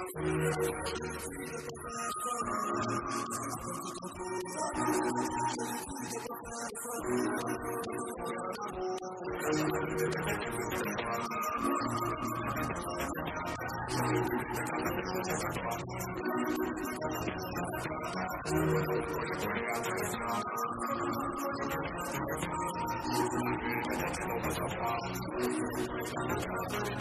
limites. Il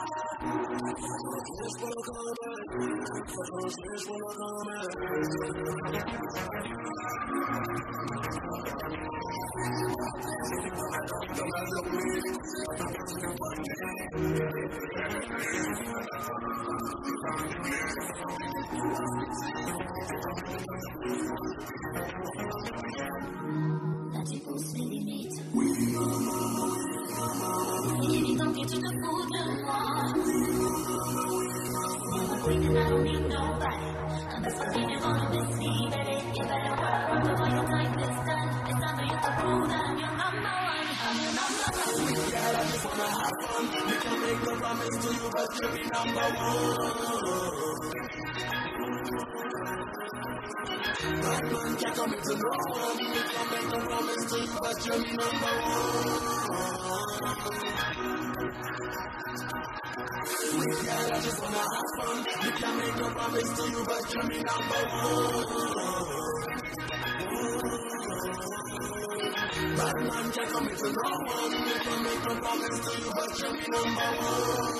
I'm your number We can make no promise to you, but you'll be number one. Bad man can't commit to no one. Me can make a promise to you, but you're me number one. With girl, I just wanna have fun. Me can make a promise to you, but you're me number one. Bad man can't commit to no one. Me can make a promise to you, but you're me number one.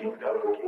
you know.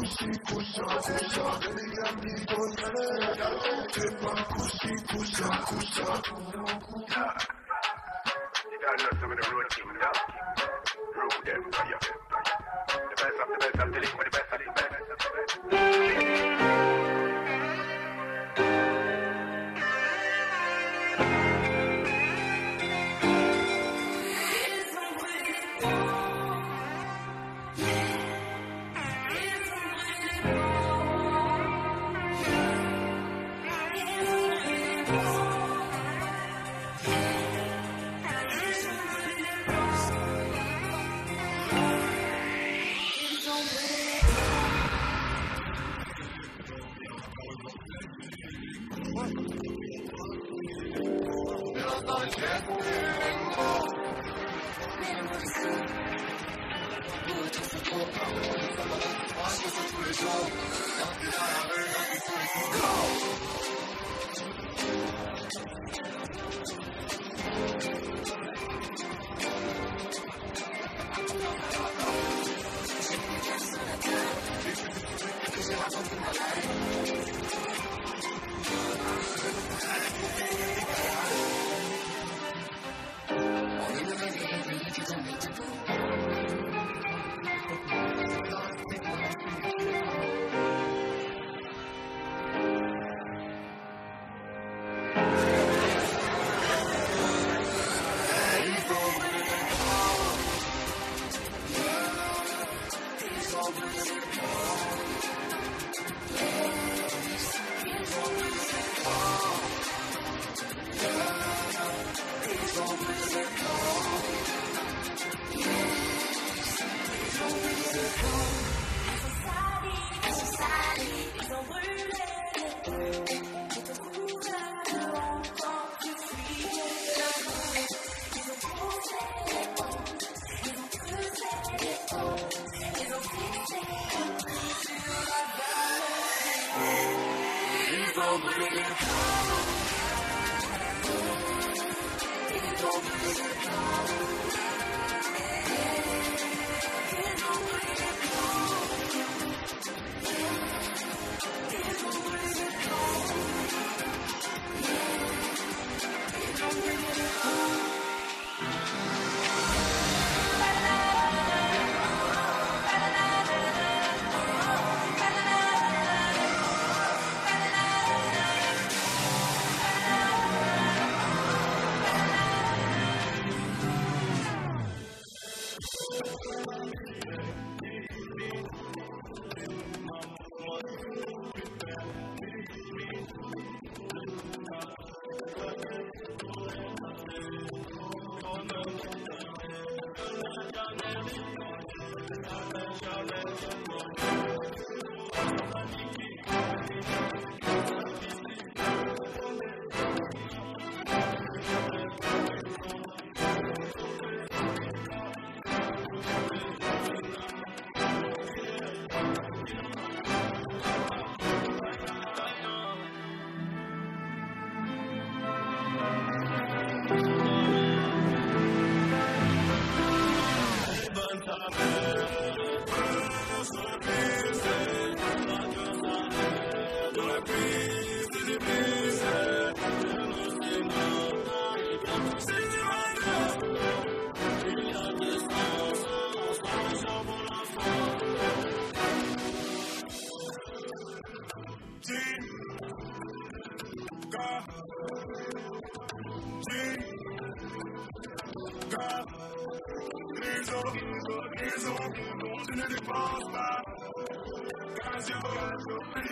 Coussi, coussa, I know some of the road king, yeah. Rule them, fire. The best of the best, I'm telling you, the best of the best.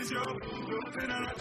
Is your open and a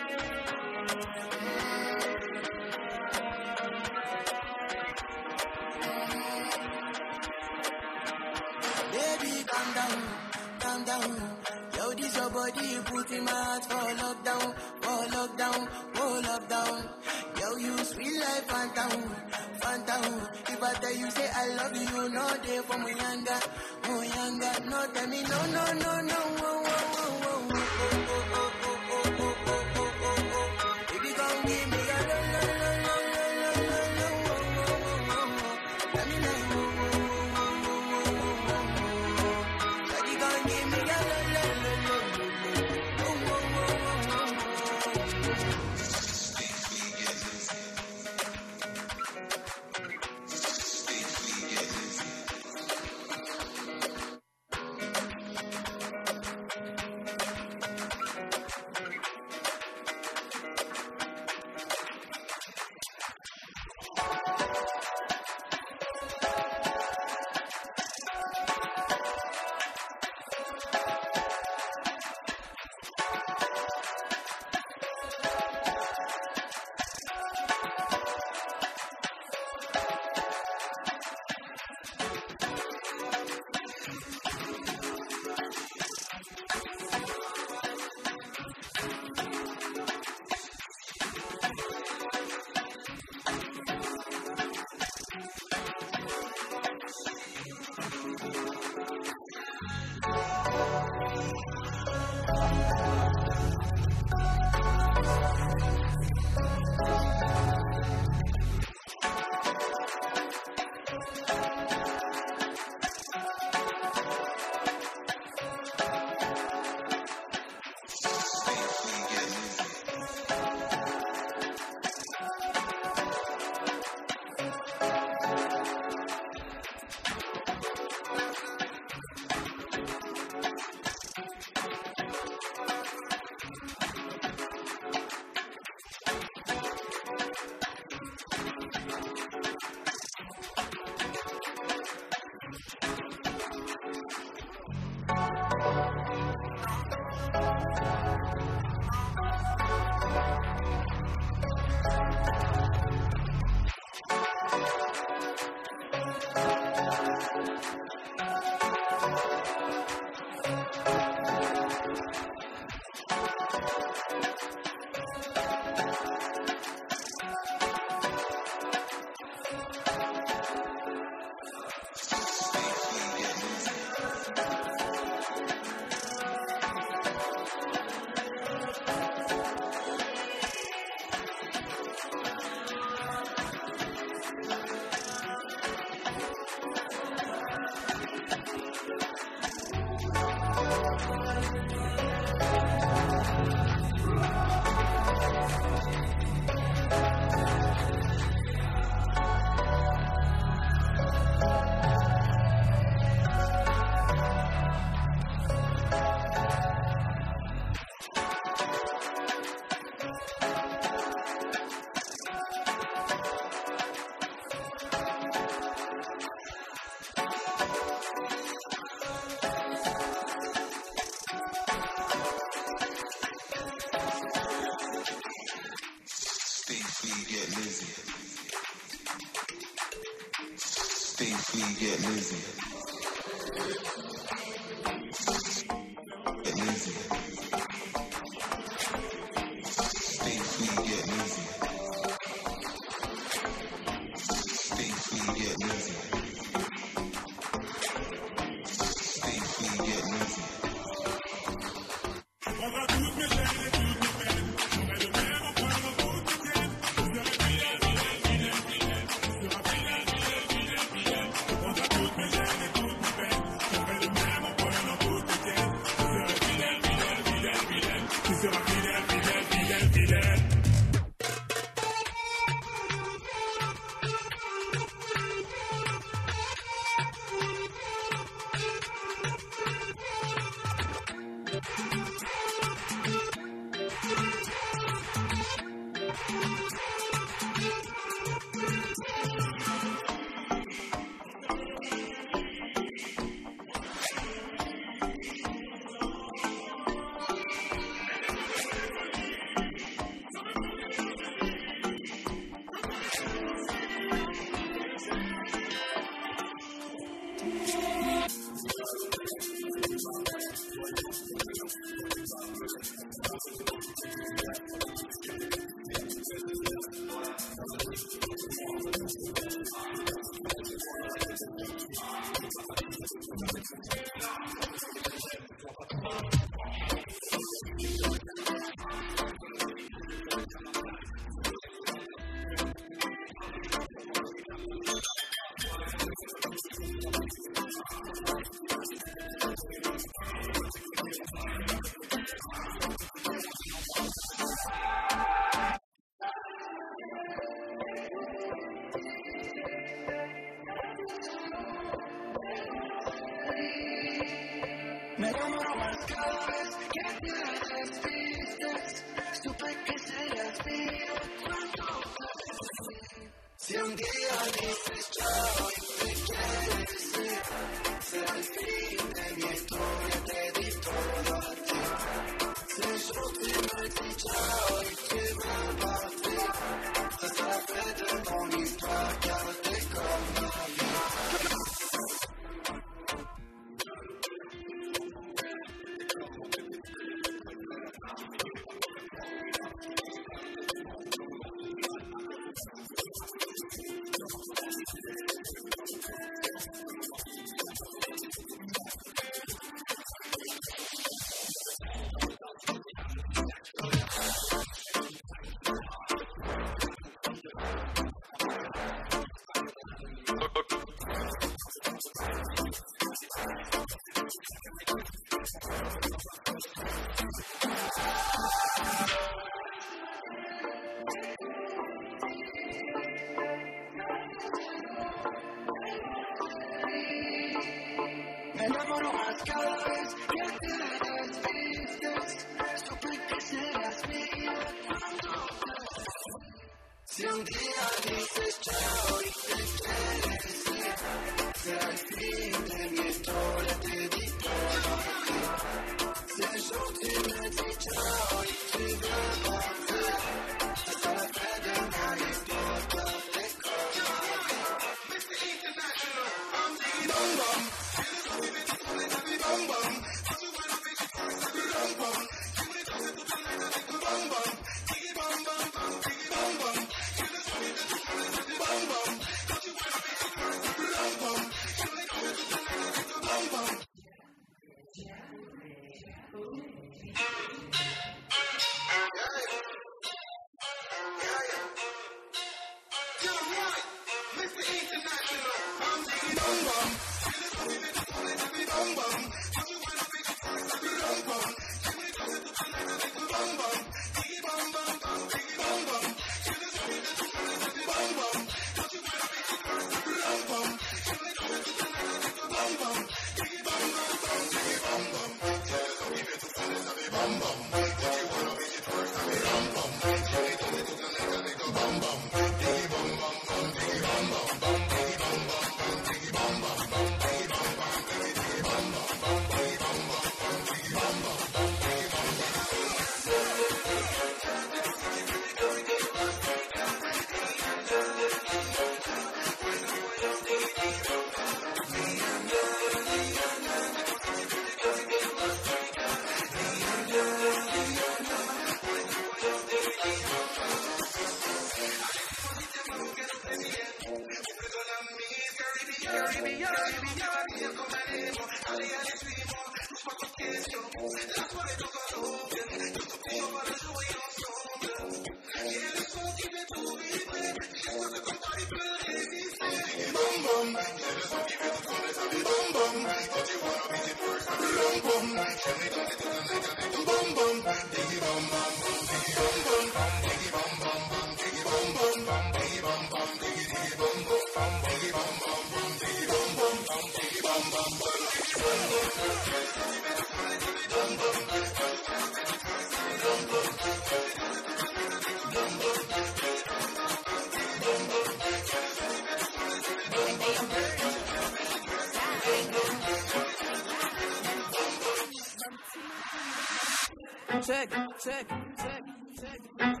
Check, check, check, check.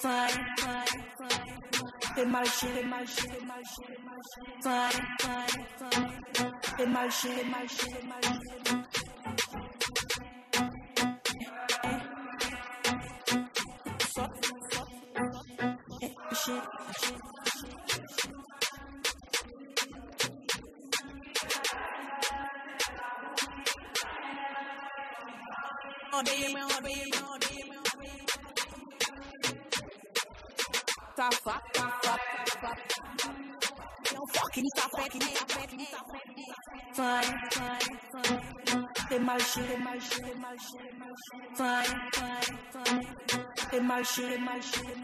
Fine, fine, fine. T'es mal chié, t'es mal chié, t'es mal chié, t'es mal. Fine, fine, fine. T'es mal chié. Mais shit, tem mais shit,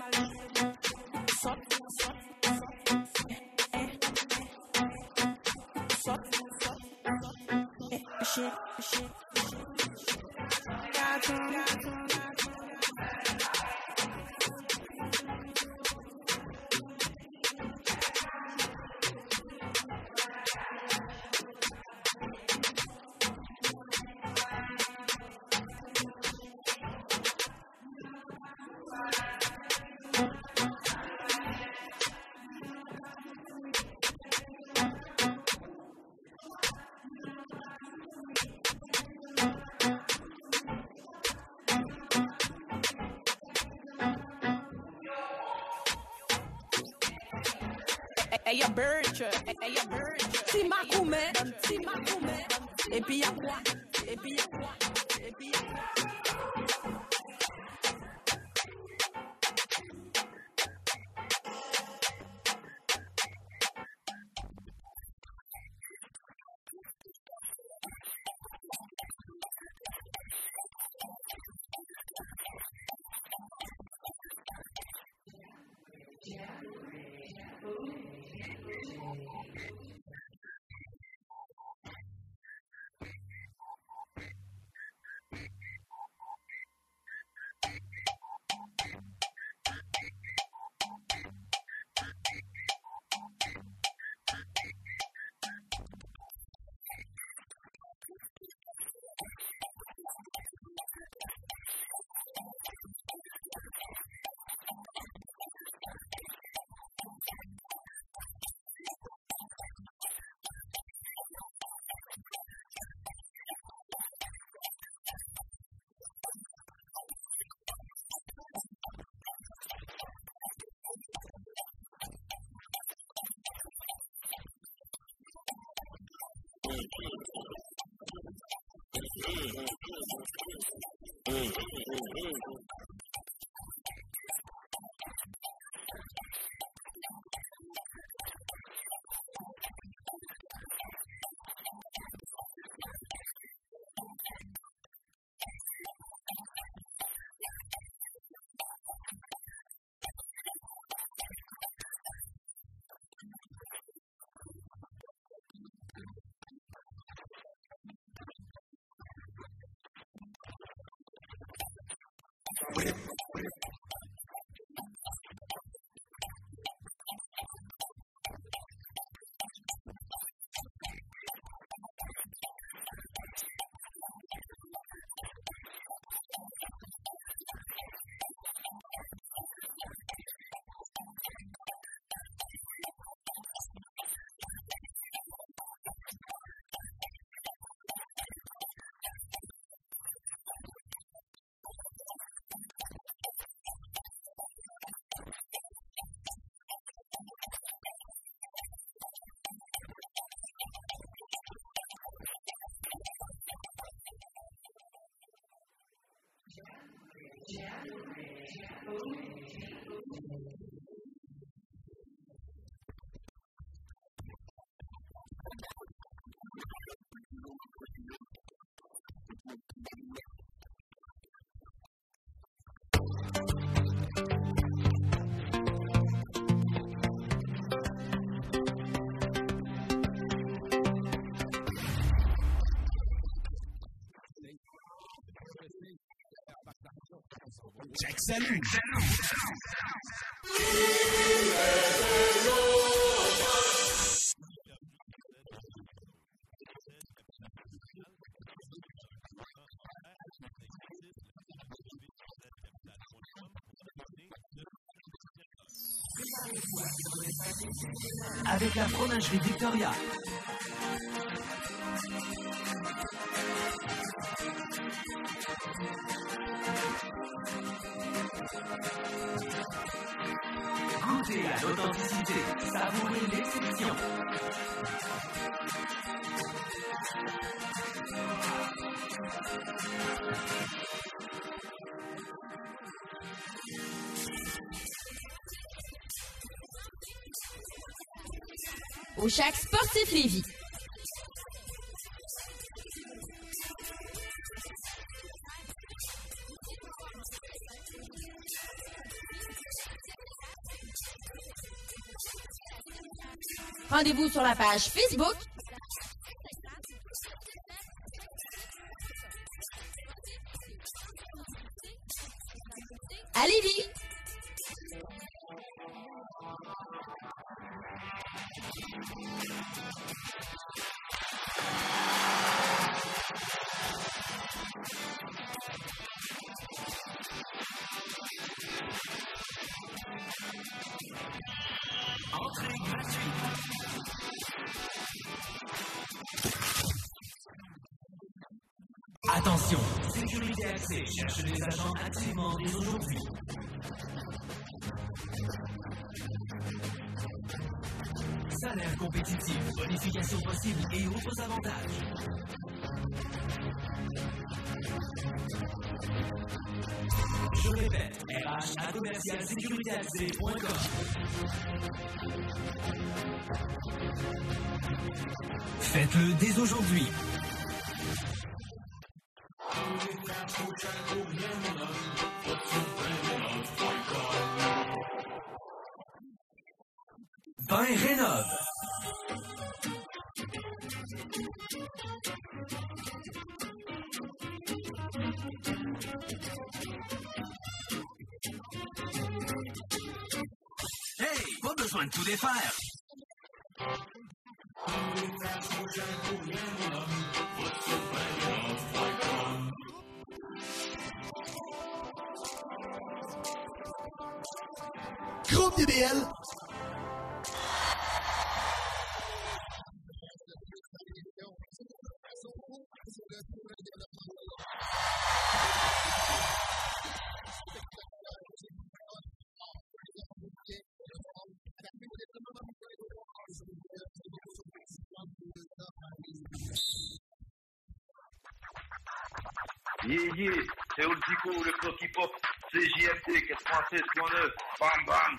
January Check salut. Avec la fromagerie Victoria. savourer l'exception. Au chaque sportif Lévis. Rendez-vous sur la page Facebook. Bain Rénove. Hey, pas besoin de tout défaire. Groupe DBL. Le petit pop, c'est JMT, qu'est-ce qu'on fait, ce qu'on veut? Bam, bam!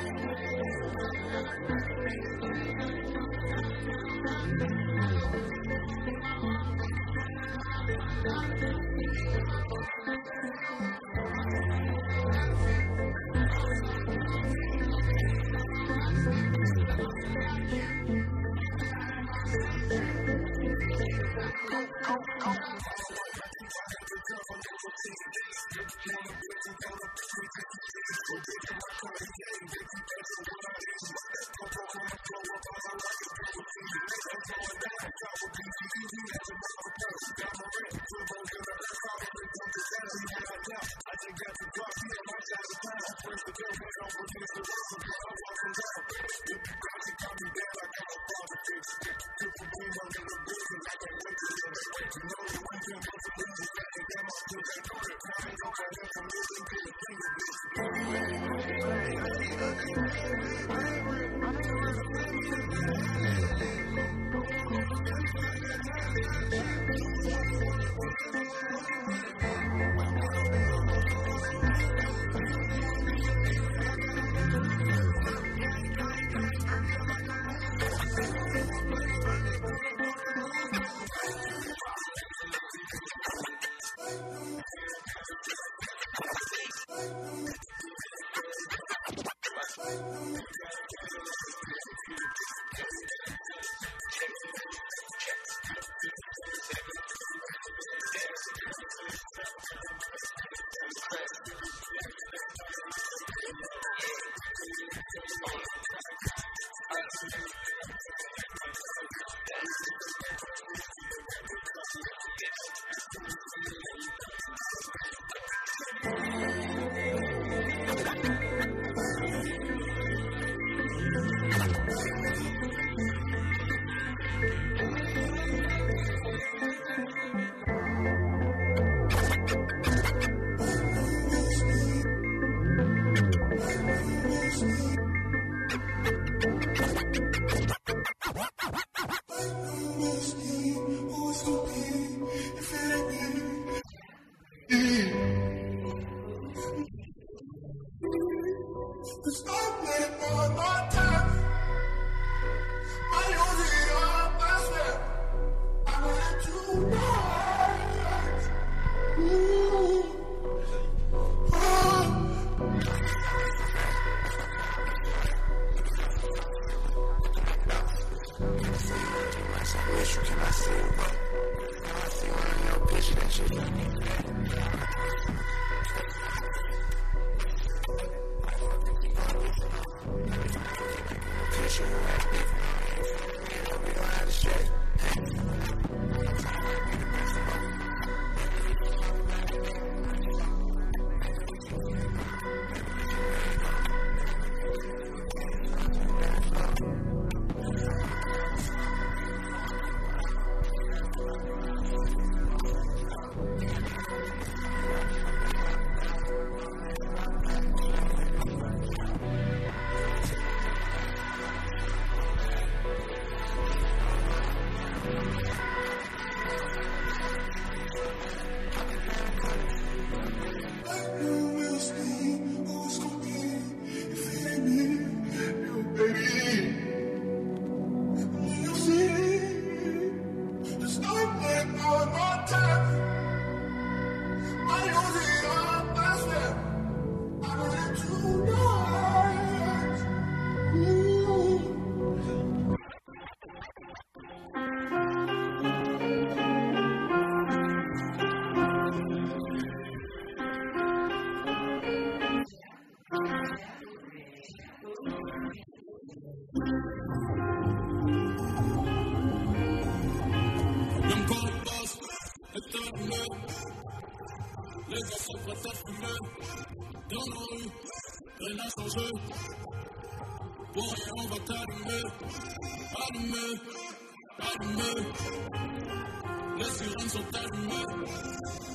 Allumées.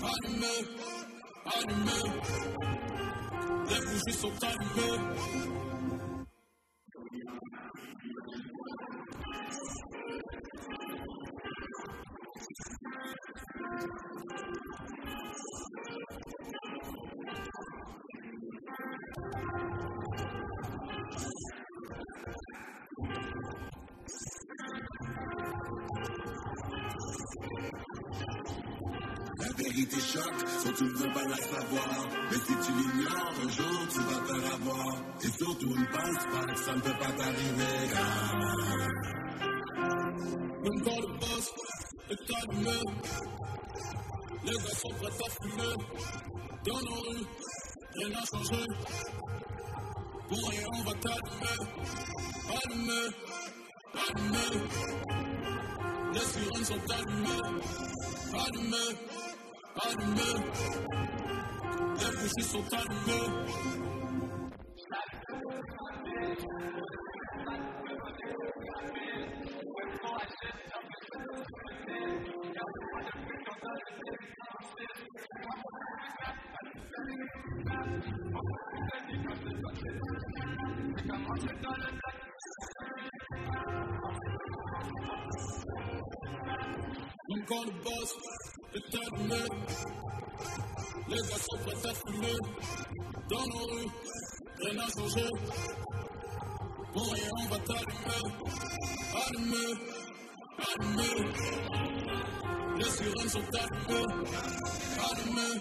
Allumées, allumées. Les bougies sont allumées. Vérité choque, sans tu ne veux pas la savoir. Mais si tu l'ignores, un jour tu vas te l'avoir. Et surtout ne pense pas que ça ne peut pas t'arriver. Même quand le boss est allumé, les gars sont prêts à fumer. Dans nos rues, rien n'a changé. Pour rien, on va t'allumer. Allumer, allumer. Les sirènes sont allumées. Allumées, allumées. Les sont allumées. Même quand le boss est allumé, les gars sont prêts à fumer. Dans nos rues, rien n'a changé. Pour rien, on va t'allumer. Allumer, allumer. Les sirènes sont allumées. Allumées,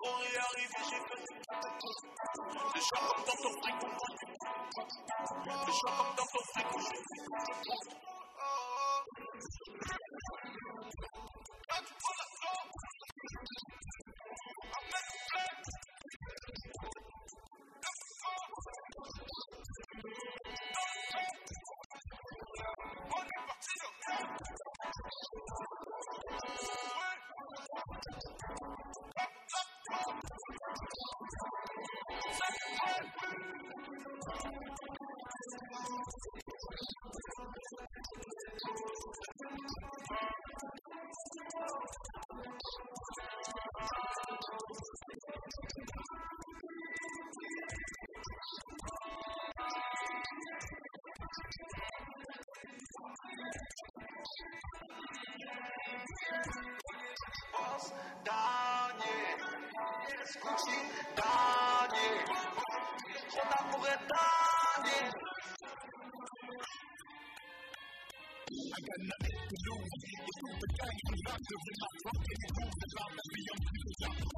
Quand est arrivé, j'ai fait des comme dans ton frigo. Des dans ton frigo, j'ai fait On Lose. You Poznanie, skutki danie, że tam mówię danie. I got nothing to lose. It's stupid things from doctors in my pocket. Who's the doctor? Beyond the doctor.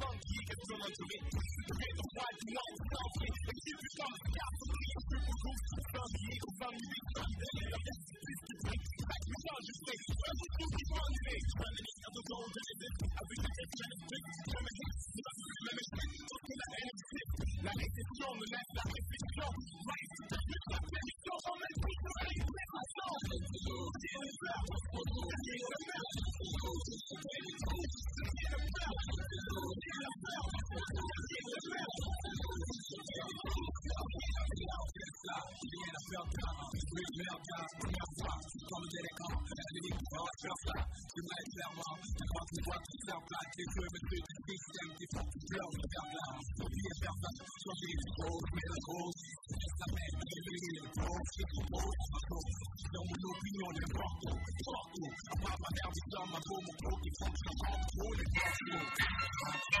from Jesus so much of it. To the white to white. The Jesus from the capital the super group. From the big time. Then it's a message to take. The largest place. Where would you be born today? Well, it is never going to live it. I wish I could get a drink. Come and hit. Let the energy. Now it is strong and that's that. If it's strong, right. I'm going to I'm I'm I'm I'm I'm I'm I'm I'm I'm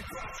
Yeah,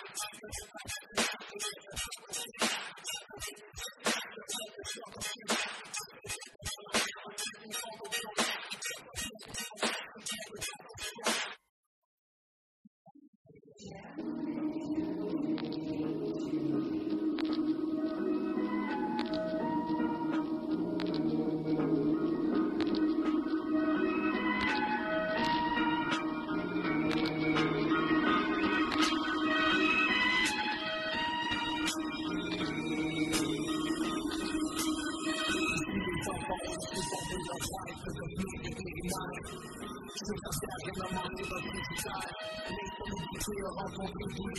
tu le rencontres plus.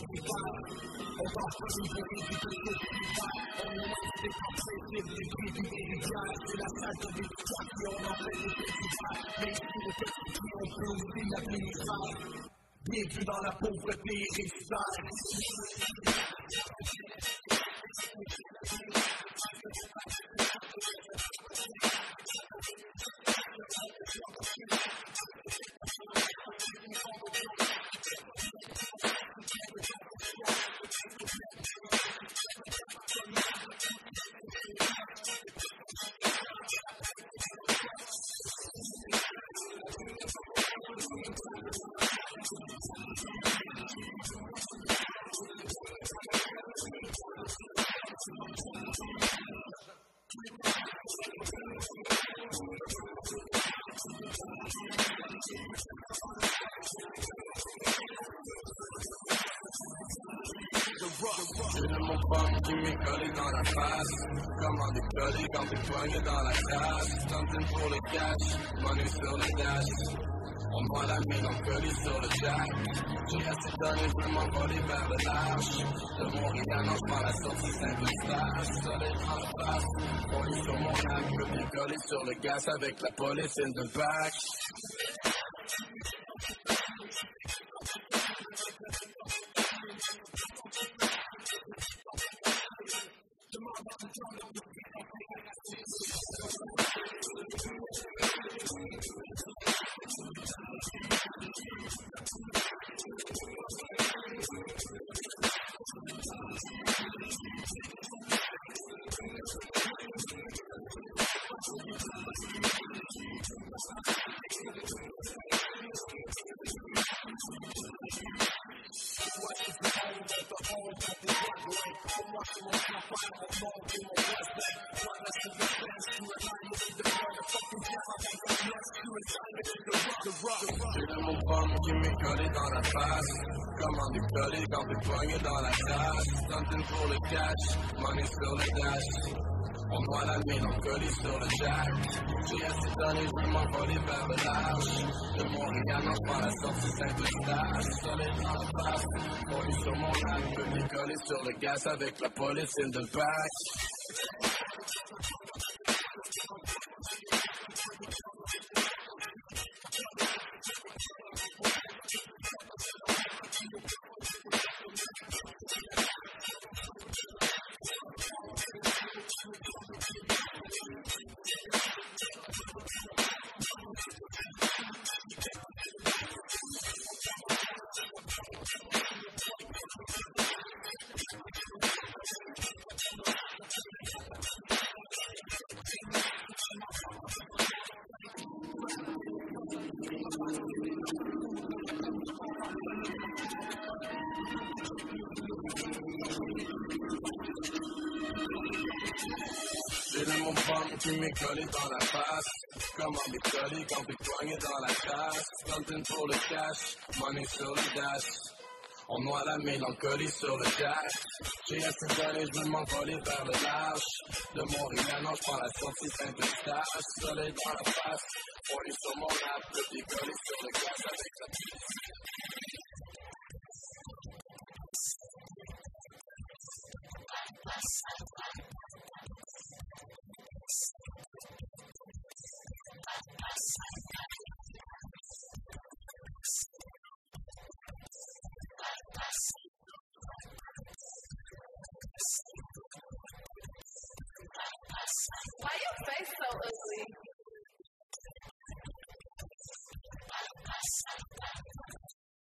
On partage une vérité plus. On lance des pensées libres du prix du. C'est la salle de victoire qui on en fait des. Mais ici, le petit prix, on peut aussi la pénétrer. Bienvenue dans la pauvreté et l'histoire. Donné, je veux m'envoler vers le large. De Montréal, non, je prends la sortie Saint-Eustache. Soleil la face, on sur mon âme. Je veux décoller sur le gaz avec la police in the back. La cage? Something pour le cash, money sur le dash. On voit la mélancolie sur le jack. J'ai assez donné, je veux m'envoler vers le large. De Montréal, non, je prends la sortie Saint-Eustache. Soleil dans la face, on est sur mon âme. Je peux décoller sur le gaz avec la police in the back. cash, money sur le dash. On noie la mélancolie sur le dash. J'ai assez d'aller, je me m'envoler vers le large. De Montréal, non, je prends la sortie Saint-Eustache. Soleil dans la face, poignée sur mon lap, le décoller sur le gaz avec la police. Thank you. Why your face so ugly?